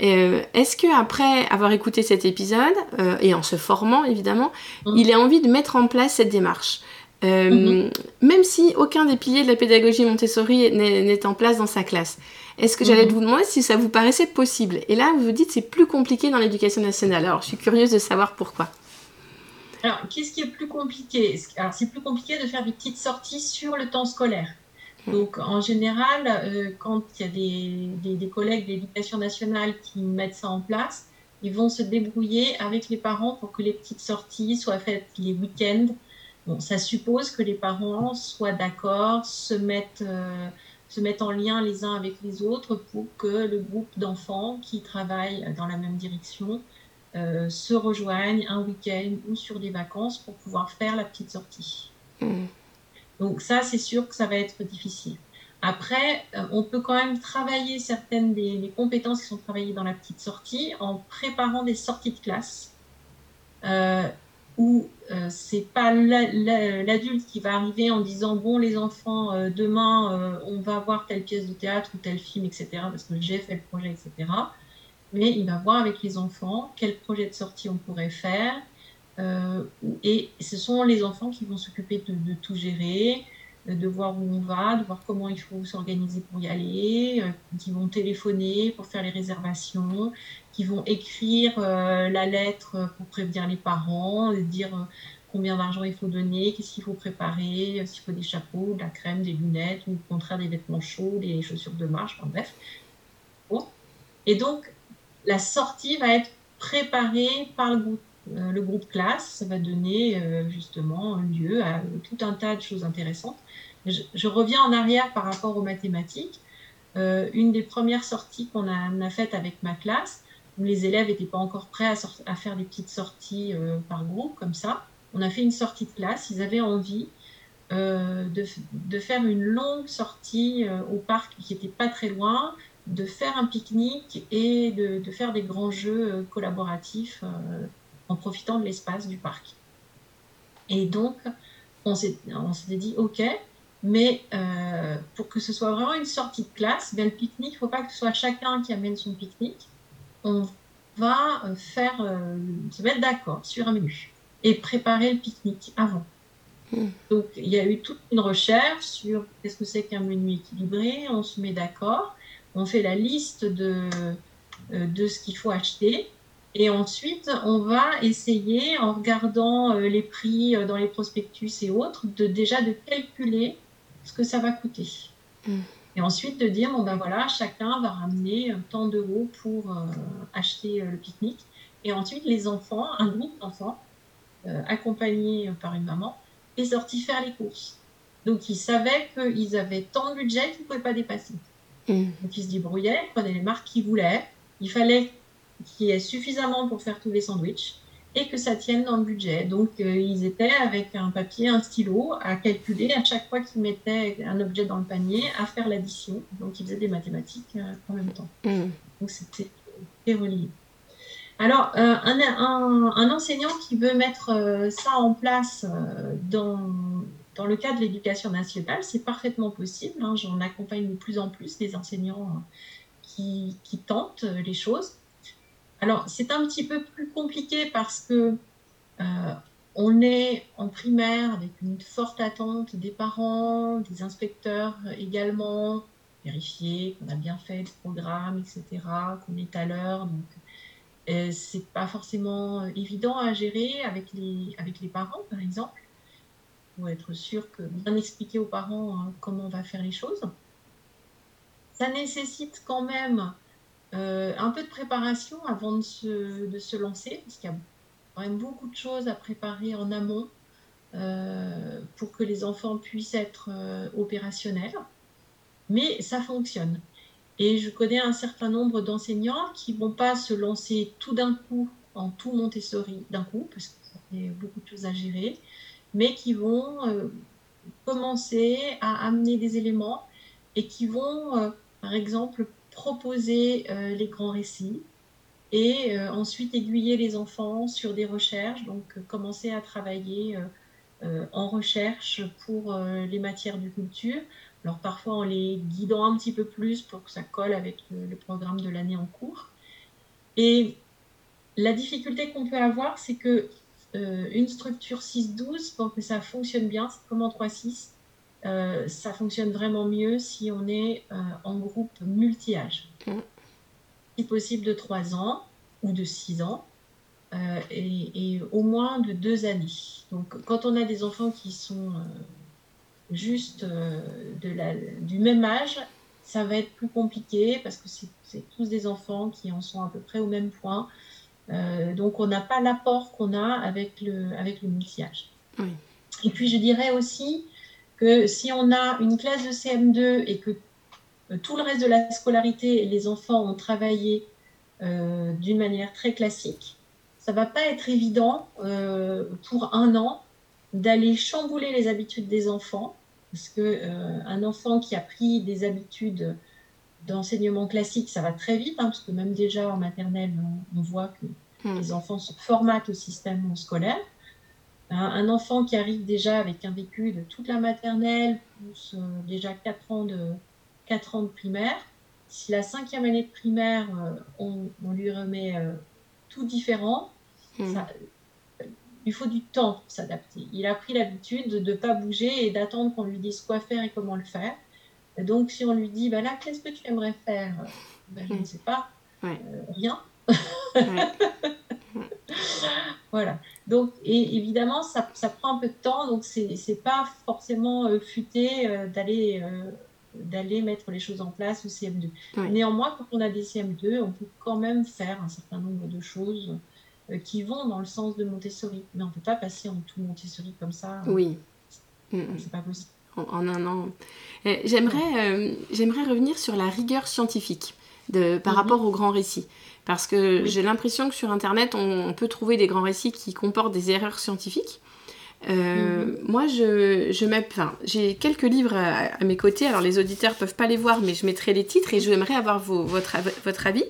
euh, est-ce que après avoir écouté cet épisode euh, et en se formant évidemment, mm. il a envie de mettre en place cette démarche euh, mm-hmm. Même si aucun des piliers de la pédagogie Montessori n'est en place dans sa classe. Est-ce que j'allais mm-hmm. vous demander si ça vous paraissait possible? Et là, vous vous dites c'est plus compliqué dans l'éducation nationale. Alors, je suis curieuse de savoir pourquoi.
Alors, qu'est-ce qui est plus compliqué? Alors, c'est plus compliqué de faire des petites sorties sur le temps scolaire? Donc, en général, euh, quand il y a des, collègues de l'éducation nationale qui mettent ça en place, ils vont se débrouiller avec les parents pour que les petites sorties soient faites les week-ends. Bon, ça suppose que les parents soient d'accord, se mettent, euh, se mettent en lien les uns avec les autres pour que le groupe d'enfants qui travaillent dans la même direction euh, se rejoignent un week-end ou sur des vacances pour pouvoir faire la petite sortie. Mmh. Donc ça, c'est sûr que ça va être difficile. Après, euh, on peut quand même travailler certaines des, compétences qui sont travaillées dans la petite sortie en préparant des sorties de classe euh, où euh, c'est pas l'adulte qui va arriver en disant bon les enfants euh, demain on va voir telle pièce de théâtre ou tel film etc parce que j'ai fait le projet etc mais il va voir avec les enfants quel projet de sortie on pourrait faire et ce sont les enfants qui vont s'occuper de, tout gérer, de voir où on va, de voir comment il faut s'organiser pour y aller, euh, qui vont téléphoner pour faire les réservations, qui vont écrire euh, la lettre pour prévenir les parents, dire combien d'argent il faut donner, qu'est-ce qu'il faut préparer, s'il faut des chapeaux, de la crème, des lunettes, ou au contraire des vêtements chauds, des chaussures de marche, bref. Et donc, la sortie va être préparés par le groupe, le groupe classe. Ça va donner justement lieu à tout un tas de choses intéressantes. Je, reviens en arrière par rapport aux mathématiques. une des premières sorties qu'on a, a faites avec ma classe, où les élèves n'étaient pas encore prêts à, faire des petites sorties par groupe comme ça. On a fait une sortie de classe, ils avaient envie euh, de, faire une longue sortie euh, au parc qui n'était pas très loin, de faire un pique-nique et de, faire des grands jeux euh, collaboratifs en profitant de l'espace du parc. Et donc, on s'était dit, OK, mais pour que ce soit vraiment une sortie de classe, ben, le pique-nique, il ne faut pas que ce soit chacun qui amène son pique-nique. On va faire, se mettre d'accord sur un menu et préparer le pique-nique avant. Donc, il y a eu toute une recherche sur qu'est-ce que c'est qu'un menu équilibré. On se met d'accord, on fait la liste de, euh, de ce qu'il faut acheter. Et ensuite, on va essayer, en regardant euh, les prix euh, dans les prospectus et autres, de déjà de calculer ce que ça va coûter. Mm. Et ensuite de dire, bon ben voilà, chacun va ramener tant d'euros pour acheter le pique-nique. Et ensuite, les enfants, un groupe d'enfants, accompagnés par une maman, sortis faire les courses. Donc ils savaient qu'ils avaient tant de budget qu'ils ne pouvaient pas dépasser. Mm. Donc ils se débrouillaient, prenaient les marques qu'ils voulaient. Il fallait qu'il y ait suffisamment pour faire tous les sandwichs et que ça tienne dans le budget. Donc euh, ils étaient avec un papier, un stylo à calculer à chaque fois qu'ils mettaient un objet dans le panier, à faire l'addition. Donc ils faisaient des mathématiques euh, en même temps. Mm. Donc c'était relié. Alors, euh, un, enseignant qui veut mettre ça en place dans, dans, le cadre de l'éducation nationale, c'est parfaitement possible. Hein. J'en accompagne de plus en plus des enseignants qui, qui tentent les choses. Alors, c'est un petit peu plus compliqué parce que on est en primaire avec une forte attente des parents, des inspecteurs également, vérifier qu'on a bien fait le programme, etc., qu'on est à l'heure. Donc, euh, c'est pas forcément euh, évident à gérer avec les, avec les parents, par exemple, pour être sûr que bien expliquer aux parents hein, comment on va faire les choses. Ça nécessite quand même euh, un peu de préparation avant de se, de se lancer, parce qu'il y a quand même beaucoup de choses à préparer en amont pour que les enfants puissent être opérationnels. Mais ça fonctionne. Et je connais un certain nombre d'enseignants qui ne vont pas se lancer tout d'un coup en tout Montessori d'un coup, parce qu'il y a beaucoup de choses à gérer, mais qui vont euh, commencer à amener des éléments et qui vont, euh, par exemple, proposer euh, les grands récits et ensuite aiguiller les enfants sur des recherches, donc commencer à travailler en recherche pour les matières de culture alors parfois en les guidant un petit peu plus pour que ça colle avec le, programme de l'année en cours. Et la difficulté qu'on peut avoir, c'est que euh, une structure 6-12, pour que ça fonctionne bien, c'est comme en 3-6, euh, ça fonctionne vraiment mieux si on est euh, en groupe multi-âge. Mm. Si possible de 3 ans ou de 6 ans. Et, et, au moins de 2 années. Donc quand on a des enfants qui sont juste euh, de la, du même âge, ça va être plus compliqué parce que c'est tous des enfants qui en sont à peu près au même point. Euh, donc on n'a pas l'apport qu'on a avec le, avec le multi-âge. Et puis je dirais aussi que si on a une classe de CM2 et que euh, tout le reste de la scolarité, les enfants ont travaillé d'une manière très classique, ça va pas être évident pour un an d'aller chambouler les habitudes des enfants parce que euh, un enfant qui a pris des habitudes d'enseignement classique, ça va très vite, hein, parce que même déjà en maternelle, on, voit que hmm. les enfants se formatent au système scolaire. Un, enfant qui arrive déjà avec un vécu de toute la maternelle, plus euh, déjà 4 ans, de, 4 ans de primaire, si la cinquième année de primaire, euh, on, lui remet tout différent, hmm. ça, il faut du temps pour s'adapter. Il a pris l'habitude de ne pas bouger et d'attendre qu'on lui dise quoi faire et comment le faire. donc, si on lui dit, bah là, qu'est-ce que tu aimerais faire? Ben, Je ne sais pas. Euh, rien. voilà. Donc, et évidemment, ça, ça, prend un peu de temps, donc c'est n'est pas forcément euh, futé euh, d'aller d'aller mettre les choses en place au CM2. Néanmoins, quand on a des CM2, on peut quand même faire un certain nombre de choses euh, qui vont dans le sens de Montessori. Mais on ne peut pas passer en tout Montessori comme ça.
Oui.
C'est pas possible.
En, un an. J'aimerais euh, j'aimerais revenir sur la rigueur scientifique de, par mhm. rapport aux grands récits. Parce que j'ai l'impression que sur Internet, on, peut trouver des grands récits qui comportent des erreurs scientifiques. Euh, mhm. Moi, je, je enfin, j'ai quelques livres à, mes côtés. Alors, les auditeurs peuvent pas les voir, mais je mettrai les titres et j'aimerais avoir votre, votre avis.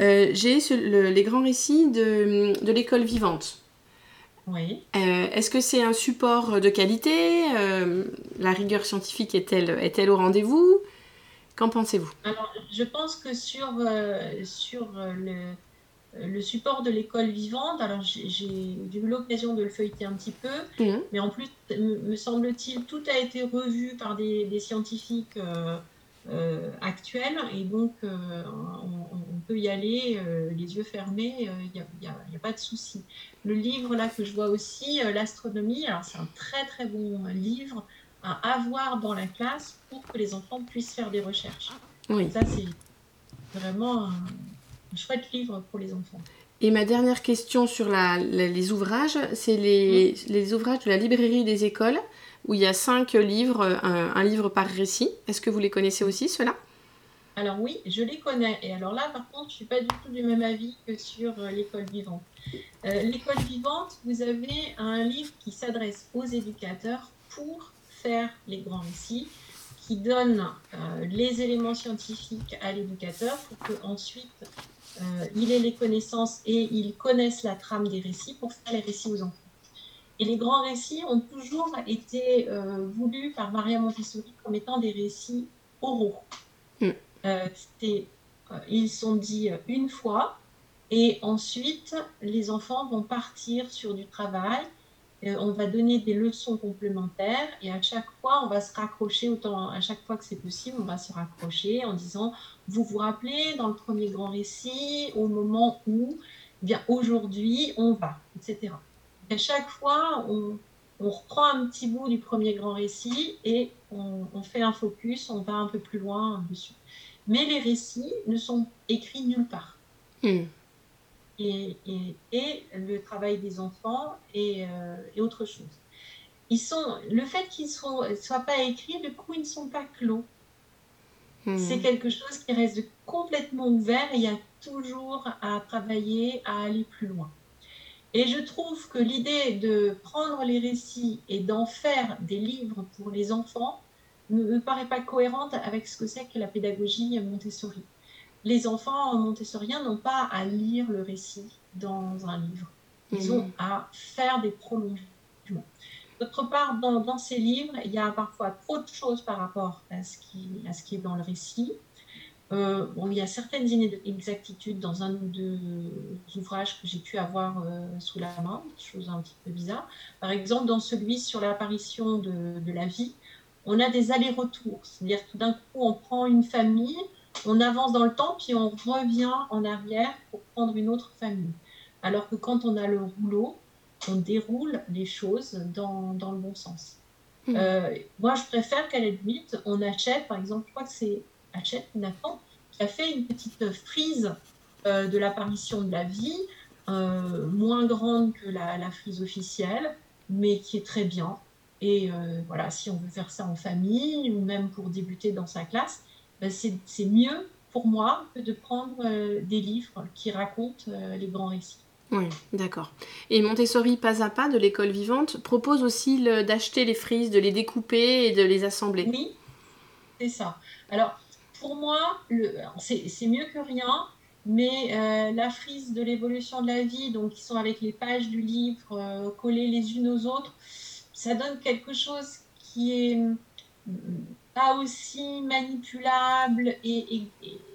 Euh, j'ai les grands récits de, de l'école vivante.
Oui.
Euh, est-ce que c'est un support de qualité? La rigueur scientifique est-elle est-elle au rendez-vous? Qu'en pensez-vous?
Alors, je pense que sur, sur le le support de l'école vivante, alors j'ai eu l'occasion de le feuilleter un petit peu, mhm. mais en plus, me semble-t-il, tout a été revu par des, scientifiques euh, euh, actuels, et donc euh, on, peut y aller les yeux fermés, il n'y a, pas de souci. Le livre là que je vois aussi, l'astronomie, alors c'est un très très bon livre à avoir dans la classe pour que les enfants puissent faire des recherches.
Oui.
Ça, c'est vraiment chouette livre pour les enfants.
Et ma dernière question sur les ouvrages, c'est les, ouvrages de la librairie des écoles, où il y a cinq livres, un, livre par récit. Est-ce que vous les connaissez aussi, ceux-là?
Alors oui, je les connais. Et alors là, par contre, je ne suis pas du tout du même avis que sur euh, l'école vivante. Euh, l'école vivante, vous avez un livre qui s'adresse aux éducateurs pour faire les grands récits qui donne euh, les éléments scientifiques à l'éducateur pour qu'ensuite euh, il ait les connaissances et il connaisse la trame des récits pour faire les récits aux enfants. Et les grands récits ont toujours été euh, voulus par Maria Montessori comme étant des récits oraux. Mm. ils sont dits une fois et ensuite les enfants vont partir sur du travail euh, on va donner des leçons complémentaires et à chaque fois, on va se raccrocher, autant à chaque fois que c'est possible, on va se raccrocher en disant, vous vous rappelez dans le premier grand récit, au moment où, eh bien aujourd'hui, on va, etc. à chaque fois, on, reprend un petit bout du premier grand récit et on, fait un focus, on va un peu plus loin. Mais les récits ne sont écrits nulle part. Hmm et, le travail des enfants et, euh, autre chose. Ils sont, le fait qu'ils ne soient pas écrits, du coup, ils ne sont pas clos. Hmm. C'est quelque chose qui reste complètement ouvert et il y a toujours à travailler, à aller plus loin. Et je trouve que l'idée de prendre les récits et d'en faire des livres pour les enfants ne me paraît pas cohérente avec ce que c'est que la pédagogie Montessori les enfants montessoriens n'ont pas à lire le récit dans un livre. Ils ont à faire des prolongements. D'autre part, dans, ces livres, il y a parfois trop de choses par rapport à ce qui, à ce qui est dans le récit. Euh, bon, il y a certaines inexactitudes dans un ou deux ouvrages que j'ai pu avoir euh, sous la main, chose un petit peu bizarre. Par exemple, dans celui sur l'apparition de, de, la vie, on a des allers-retours. C'est-à-dire que tout d'un coup, on prend une famille, on avance dans le temps, puis on revient en arrière pour prendre une autre famille. Alors que quand on a le rouleau, on déroule les choses dans, le bon sens. Hmm. Euh, moi, je préfère qu'à la limite, on achète, par exemple, je crois que c'est Achète Nathan, qui a fait une petite frise euh, de l'apparition de la vie, euh, moins grande que la, la, frise officielle, mais qui est très bien. Et voilà, si on veut faire ça en famille ou même pour débuter dans sa classe, ben, c'est mieux pour moi que de prendre euh, des livres qui racontent euh, les grands récits.
Oui, d'accord. Et Montessori, pas à pas, de l'école vivante, propose aussi d'acheter les frises, de les découper et de les assembler.
Oui, c'est ça. Alors, pour moi, c'est mieux que rien, mais euh, la frise de l'évolution de la vie, donc qui sont avec les pages du livre collées les unes aux autres, ça donne quelque chose qui est pas aussi manipulable et,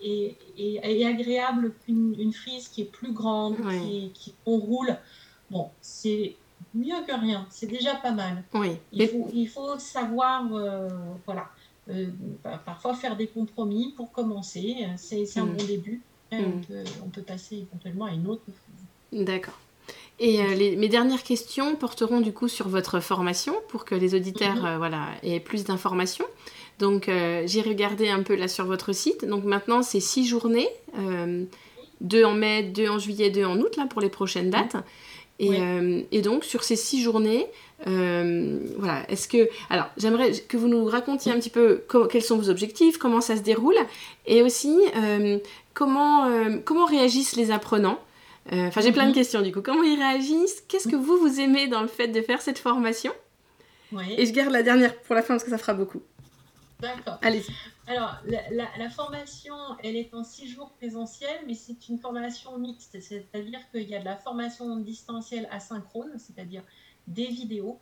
et, et, agréable qu'une frise qui est plus grande, qui, qui, on roule. Bon, c'est mieux que rien, c'est déjà pas mal.
Oui.
Il, faut, il faut savoir, euh, voilà, euh, parfois faire des compromis pour commencer, c'est un mm. bon début. Mm. On, peut, on, peut, passer éventuellement à une autre
frise. D'accord. Et euh, mes dernières questions porteront du coup sur votre formation pour que les auditeurs mm-hmm. voilà, aient plus d'informations. Donc j'ai regardé un peu là sur votre site. Donc maintenant c'est six journées, deux en mai, deux en juillet, deux en août là pour les prochaines dates. Et, et donc sur ces six journées, voilà, est-ce que alors j'aimerais que vous nous racontiez un petit peu quels sont vos objectifs, comment ça se déroule, et aussi comment comment réagissent les apprenants. Enfin, j'ai plein de mhm. questions du coup. Comment ils réagissent? Qu'est-ce que vous vous aimez dans le fait de faire cette formation? Et je garde la dernière pour la fin parce que ça fera beaucoup.
D'accord. Allez. Alors, la, formation, elle est en six jours présentiel, mais c'est une formation mixte, c'est-à-dire qu'il y a de la formation distancielle asynchrone, c'est-à-dire des vidéos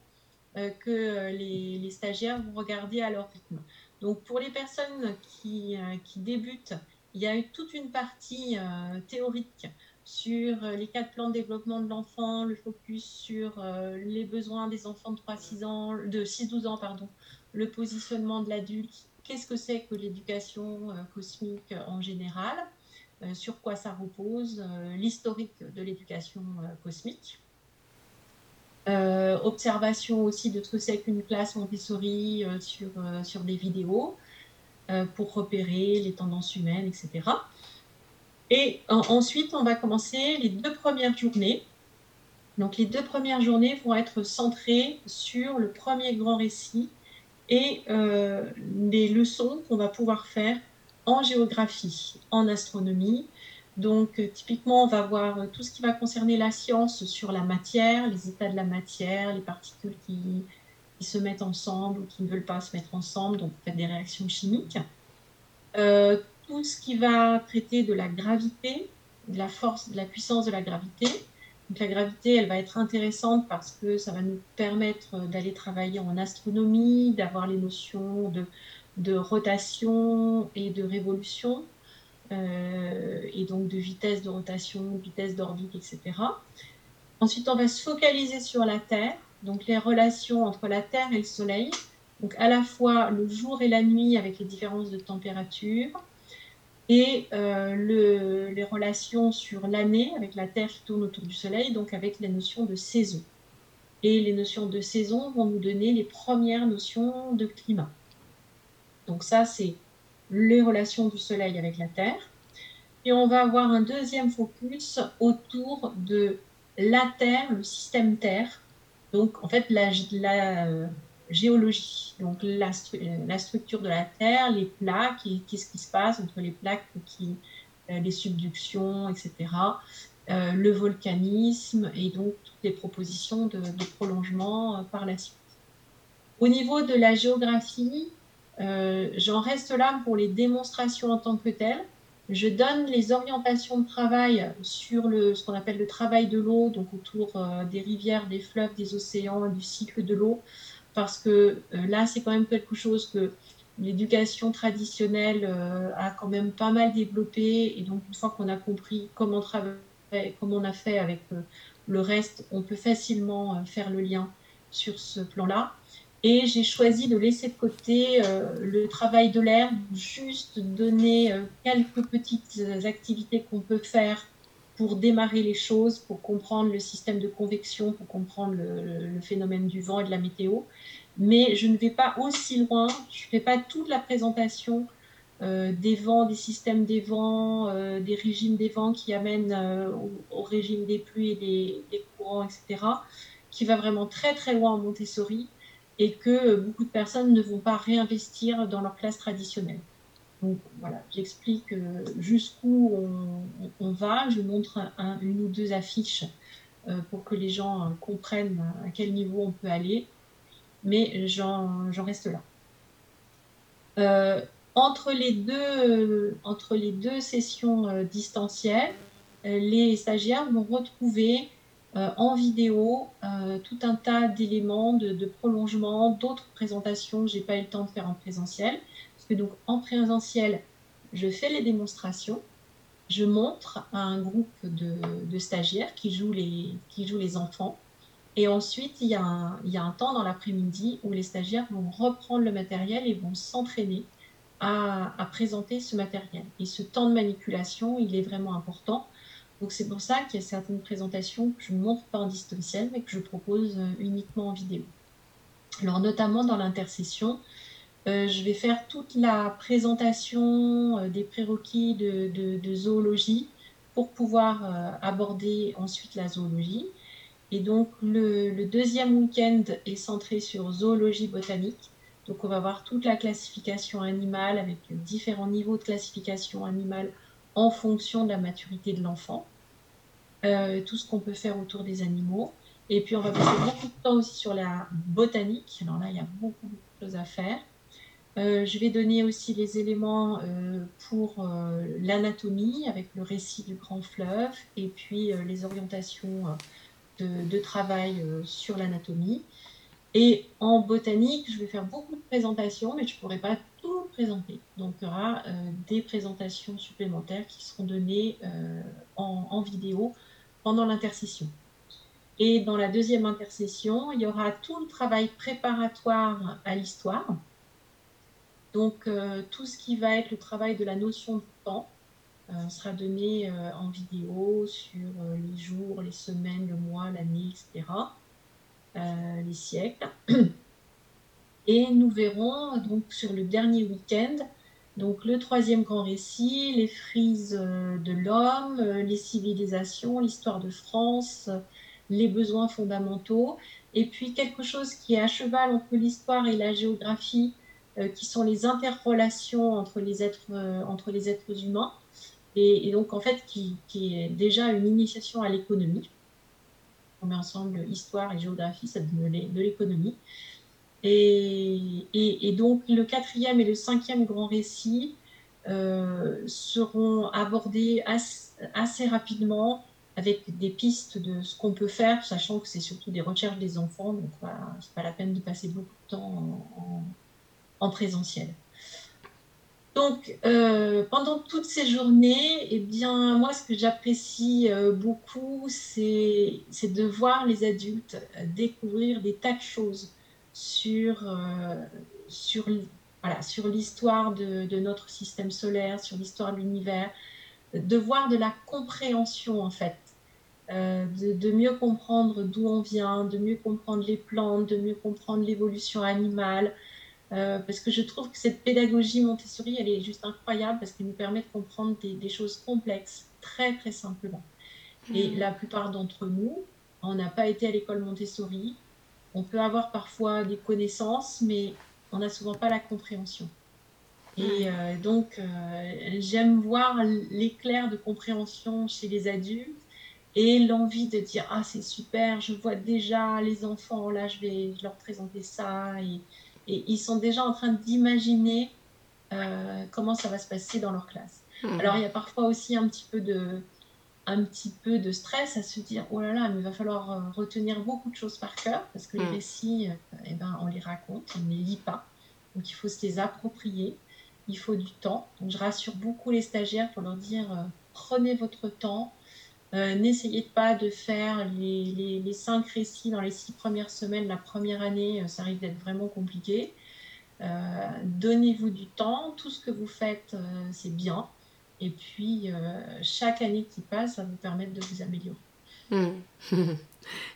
euh, que les, stagiaires vont regarder à leur rythme. Donc, pour les personnes qui, euh, qui débutent, il y a eu toute une partie euh, théorique sur euh, les quatre plans de développement de l'enfant, le focus sur euh, les besoins des enfants de 3-6 ans, de 6-12 ans, pardon, le positionnement de l'adulte, qu'est-ce que c'est que l'éducation euh, cosmique en général, sur quoi ça repose, l'historique de l'éducation cosmique. observation aussi de ce que c'est qu'une classe Montessori sur, sur des vidéos pour repérer les tendances humaines, etc. Et ensuite, on va commencer les deux premières journées. Donc les deux premières journées vont être centrées sur le premier grand récit et euh, les leçons qu'on va pouvoir faire en géographie, en astronomie. Donc typiquement, on va voir tout ce qui va concerner la science sur la matière, les états de la matière, les particules qui, se mettent ensemble ou qui ne veulent pas se mettre ensemble, donc fait des réactions chimiques. Euh, tout ce qui va traiter de la gravité, de la force, de la puissance de la gravité. Donc la gravité, elle va être intéressante parce que ça va nous permettre d'aller travailler en astronomie, d'avoir les notions de, de rotation et de révolution, euh, et donc de vitesse de rotation, vitesse d'orbite, etc. Ensuite, on va se focaliser sur la Terre, donc les relations entre la Terre et le Soleil, donc à la fois le jour et la nuit avec les différences de température, et euh, les relations sur l'année avec la Terre qui tourne autour du Soleil, donc avec la notion de saison. Et les notions de saison vont nous donner les premières notions de climat. Donc ça, c'est les relations du Soleil avec la Terre. Et on va avoir un deuxième focus autour de la Terre, le système Terre. Donc en fait, la, la géologie, donc la, la, structure de la Terre, les plaques, qu'est-ce qui se passe entre les plaques, euh, les subductions, etc. Euh, le volcanisme et donc toutes les propositions de, prolongement euh, par la suite. Au niveau de la géographie, j'en reste là pour les démonstrations en tant que telles. Je donne les orientations de travail sur le, ce qu'on appelle le travail de l'eau, donc autour des rivières, des fleuves, des océans, du cycle de l'eau, parce que euh, là, c'est quand même quelque chose que l'éducation traditionnelle euh, a quand même pas mal développé. Et donc, une fois qu'on a compris comment comment on a fait avec euh, le reste, on peut facilement faire le lien sur ce plan-là. Et j'ai choisi de laisser de côté le travail de l'air, juste donner quelques petites activités qu'on peut faire pour démarrer les choses, pour comprendre le système de convection, pour comprendre le, phénomène du vent et de la météo. Mais je ne vais pas aussi loin, je ne fais pas toute la présentation euh, des vents, des systèmes des vents, euh, des régimes des vents qui amènent euh, au, régime des pluies et des, des, courants, etc., qui va vraiment très très loin en Montessori et que beaucoup de personnes ne vont pas réinvestir dans leur classe traditionnelle. Donc voilà, j'explique euh, jusqu'où on, va, je montre une ou deux affiches euh, pour que les gens euh, comprennent à quel niveau on peut aller, mais j'en reste là. entre, les deux, sessions distancielles, les stagiaires vont retrouver en vidéo tout un tas d'éléments de, de, prolongement, d'autres présentations. Que je n'ai pas eu le temps de faire en présentiel donc en présentiel, je fais les démonstrations, je montre à un groupe de, stagiaires qui jouent, les, qui jouent les enfants. Et ensuite, il y a un, il y a un temps dans l'après-midi où les stagiaires vont reprendre le matériel et vont s'entraîner à, à, présenter ce matériel. Et ce temps de manipulation, il est vraiment important. Donc c'est pour ça qu'il y a certaines présentations que je ne montre pas en distanciel, mais que je propose uniquement en vidéo. Alors notamment dans l'intercession, je vais faire toute la présentation des prérequis de, zoologie pour pouvoir aborder ensuite la zoologie. Et donc le, deuxième week-end est centré sur zoologie botanique. Donc on va voir toute la classification animale avec différents niveaux de classification animale en fonction de la maturité de l'enfant. Euh, tout ce qu'on peut faire autour des animaux. Et puis on va passer beaucoup de temps aussi sur la botanique. Alors là, il y a beaucoup, de choses à faire. Euh, je vais donner aussi les éléments euh, pour l'anatomie avec le récit du grand fleuve et puis les orientations de, travail euh, sur l'anatomie. Et en botanique, je vais faire beaucoup de présentations, mais je ne pourrai pas tout présenter. Donc, il y aura euh, des présentations supplémentaires qui seront données euh, en, vidéo pendant l'intercession. Et dans la deuxième intercession, il y aura tout le travail préparatoire à l'histoire. Donc, tout ce qui va être le travail de la notion de temps, euh, sera donné euh, en vidéo sur euh, les jours, les semaines, le mois, l'année, etc., les siècles. Et nous verrons donc sur le dernier week-end donc le troisième grand récit, les frises de l'homme, les civilisations, l'histoire de France, les besoins fondamentaux, et puis quelque chose qui est à cheval entre l'histoire et la géographie, qui sont les interrelations entre les êtres, entre les êtres humains et, donc en fait qui, est déjà une initiation à l'économie. On met ensemble histoire et géographie, ça donne de l'économie. Et, donc le quatrième et le cinquième grand récit euh, seront abordés assez, rapidement avec des pistes de ce qu'on peut faire, sachant que c'est surtout des recherches des enfants, donc voilà, c'est pas la peine de passer beaucoup de temps en présentiel. Donc, euh, pendant toutes ces journées, eh bien, moi, ce que j'apprécie euh, beaucoup, c'est de voir les adultes euh, découvrir des tas de choses sur, sur, voilà, l'histoire de, notre système solaire, sur l'histoire de l'univers, de voir de la compréhension, en fait, de, mieux comprendre d'où on vient, de mieux comprendre les plantes, de mieux comprendre l'évolution animale, euh, parce que je trouve que cette pédagogie Montessori, elle est juste incroyable parce qu'elle nous permet de comprendre des, choses complexes très très simplement. Et hmm. la plupart d'entre nous, on n'a pas été à l'école Montessori. On peut avoir parfois des connaissances, mais on n'a souvent pas la compréhension. Et hmm. euh, donc, euh, j'aime voir l'éclair de compréhension chez les adultes et l'envie de dire Ah, c'est super, je vois déjà les enfants, là, je vais leur présenter ça. Et, et ils sont déjà en train d'imaginer euh, comment ça va se passer dans leur classe. Hmm. Alors il y a parfois aussi un petit peu de un petit peu de stress à se dire oh là là mais il va falloir euh, retenir beaucoup de choses par cœur parce que les hmm. récits euh, eh ben on les raconte on ne les lit pas donc il faut se les approprier il faut du temps donc je rassure beaucoup les stagiaires pour leur dire prenez votre temps euh, n'essayez pas de faire les, cinq récits dans les six premières semaines, la première année, euh, ça risque d'être vraiment compliqué. Euh, donnez-vous du temps, tout ce que vous faites, c'est bien. Et puis, chaque année qui passe va vous permettre de vous améliorer.
Hmm.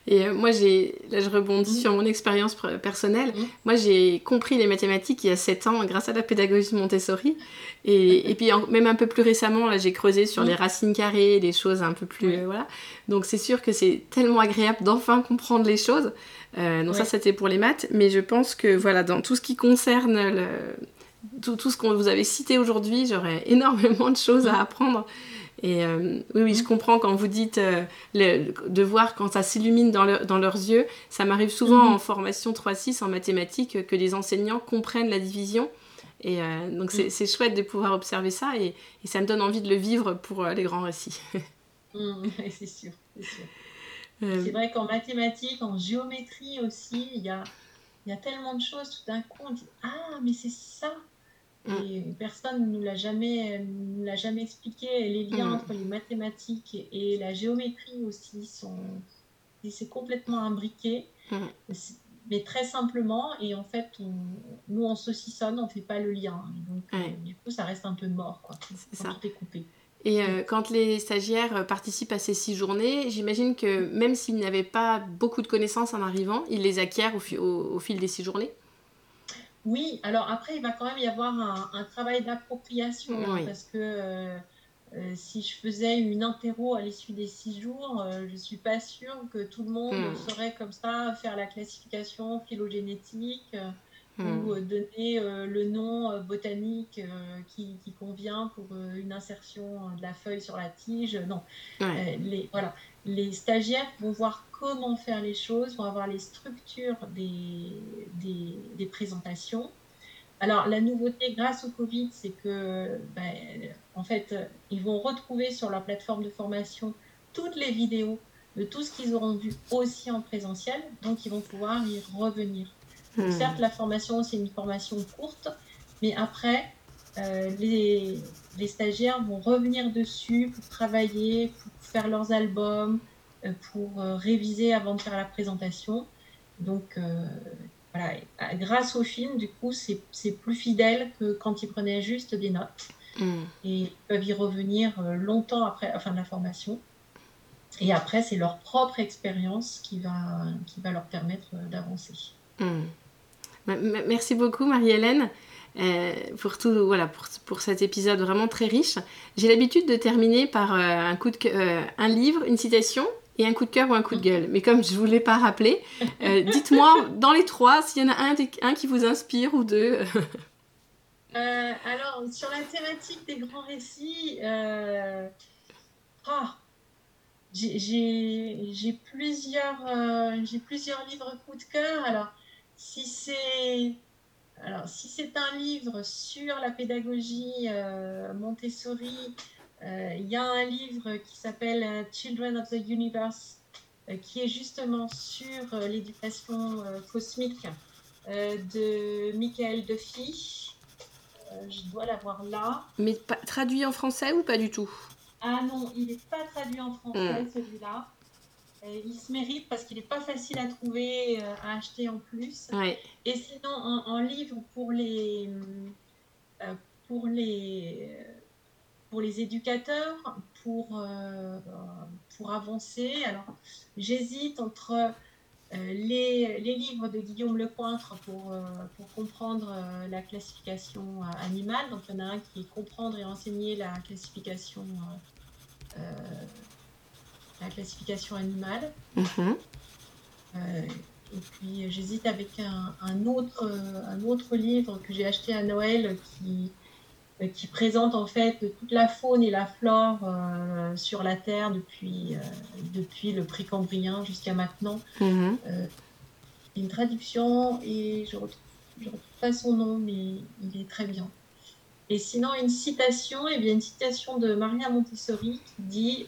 Et euh, moi, j'ai, là je rebondis sur mon expérience personnelle. Moi, j'ai compris les mathématiques il y a 7 ans grâce à la pédagogie Montessori. Et, et puis, même un peu plus récemment, là, j'ai creusé sur les racines carrées, des choses un peu plus. Euh, voilà. Donc, c'est sûr que c'est tellement agréable d'enfin comprendre les choses. Euh, donc, ça, c'était pour les maths. Mais je pense que, voilà, dans tout ce qui concerne le, tout, tout, ce qu'on vous avez cité aujourd'hui, j'aurais énormément de choses à apprendre. Et euh, oui, oui, je comprends quand vous dites euh, de voir quand ça s'illumine dans, dans, leurs yeux. Ça m'arrive souvent mhm. en formation 3-6 en mathématiques que les enseignants comprennent la division. Et euh, donc mhm. c'est chouette de pouvoir observer ça et, ça me donne envie de le vivre pour les grands récits.
Mhm, c'est sûr, c'est vrai qu'en mathématiques, en géométrie aussi, il y a, y a tellement de choses. Tout d'un coup, on dit Ah, mais c'est ça. Et personne ne nous l'a jamais, nous l'a jamais expliqué. les liens mm. entre les mathématiques et, la géométrie aussi sont, c'est complètement imbriqué. Mm. Mais très simplement, et en fait, on, nous on saucissonne, on fait pas le lien. donc, euh, du coup, ça reste un peu mort, quoi. C'est ça. Tout est coupé.
Et euh, quand les stagiaires participent à ces six journées, j'imagine que même s'ils n'avaient pas beaucoup de connaissances en arrivant, ils les acquièrent au, au fil des six journées?
Oui, alors après, il va quand même y avoir un, travail d'appropriation hein, parce que euh, euh, si je faisais une interro à l'issue des six jours, euh, je ne suis pas sûre que tout le monde hmm. saurait comme ça faire la classification phylogénétique ou hmm. donner le nom botanique qui, convient pour une insertion de la feuille sur la tige. Non, les, voilà. les stagiaires vont voir comment faire les choses, vont avoir les structures des, des, présentations. Alors, la nouveauté grâce au Covid, c'est que, ben, en fait, ils vont retrouver sur leur plateforme de formation toutes les vidéos de tout ce qu'ils auront vu aussi en présentiel, donc ils vont pouvoir y revenir. Hmm. Certes, la formation, c'est une formation courte, mais après, euh, les, les, stagiaires vont revenir dessus pour travailler, pour faire leurs albums, euh, pour euh, réviser avant de faire la présentation. Donc, euh, voilà, grâce au film, du coup, c'est plus fidèle que quand ils prenaient juste des notes. Mm. Et ils peuvent y revenir longtemps après la fin de la formation. Et après, c'est leur propre expérience qui va, qui va leur permettre d'avancer.
Mm. Merci beaucoup, Marie-Hélène. pour tout voilà pour, pour, cet épisode vraiment très riche. J'ai l'habitude de terminer par un coup de un livre, une citation et un coup de cœur ou un coup de gueule. Mais comme je ne vous l'ai pas rappelé, euh, dites-moi dans les trois s'il y en a un, qui vous inspire ou deux.
Euh, alors, sur la thématique des grands récits, euh, oh, j'ai plusieurs, plusieurs livres coup de cœur. Alors, si c'est alors, si c'est un livre sur la pédagogie Montessori, euh, il y a un livre qui s'appelle euh, Children of the Universe, euh, qui est justement sur l'éducation cosmique de Michael Duffy. je dois l'avoir là.
Mais traduit en français ou pas du tout?
Ah non, il n'est pas traduit en français hmm. celui-là. Il se mérite parce qu'il n'est pas facile à trouver, à acheter en plus. Et sinon, en, livre pour les, pour les, pour les éducateurs, pour, euh, pour avancer. Alors, j'hésite entre euh, les, les, livres de Guillaume Lecointre pour, euh, pour comprendre la classification animale. Donc, il y en a un qui est comprendre et enseigner la classification, la classification animale. Mm-hmm. et puis, j'hésite avec un, un, autre, un autre livre que j'ai acheté à Noël qui euh, qui présente en fait toute la faune et la flore euh, sur la Terre depuis, euh, depuis le précambrien jusqu'à maintenant. Mhm. une traduction et je ne retrouve, retrouve, pas son nom, mais il est très bien. Et sinon, une citation, et eh bien une citation de Maria Montessori qui dit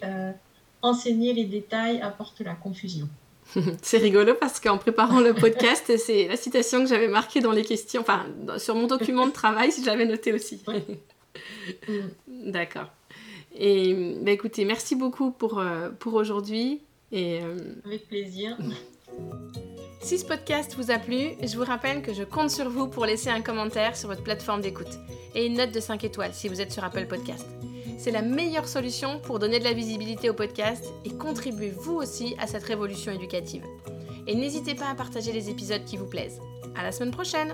Enseigner les détails apporte la confusion.
c'est rigolo parce qu'en préparant le podcast, c'est la citation que j'avais marquée dans les questions, enfin sur mon document de travail, si j'avais noté aussi. D'accord. Et bah, écoutez, merci beaucoup pour, euh, pour aujourd'hui. Et,
euh, Avec plaisir.
Si ce podcast vous a plu, je vous rappelle que je compte sur vous pour laisser un commentaire sur votre plateforme d'écoute et une note de 5 étoiles si vous êtes sur Apple Podcast. C'est la meilleure solution pour donner de la visibilité au podcast et contribuer vous aussi à cette révolution éducative. Et n'hésitez pas à partager les épisodes qui vous plaisent. À la semaine prochaine!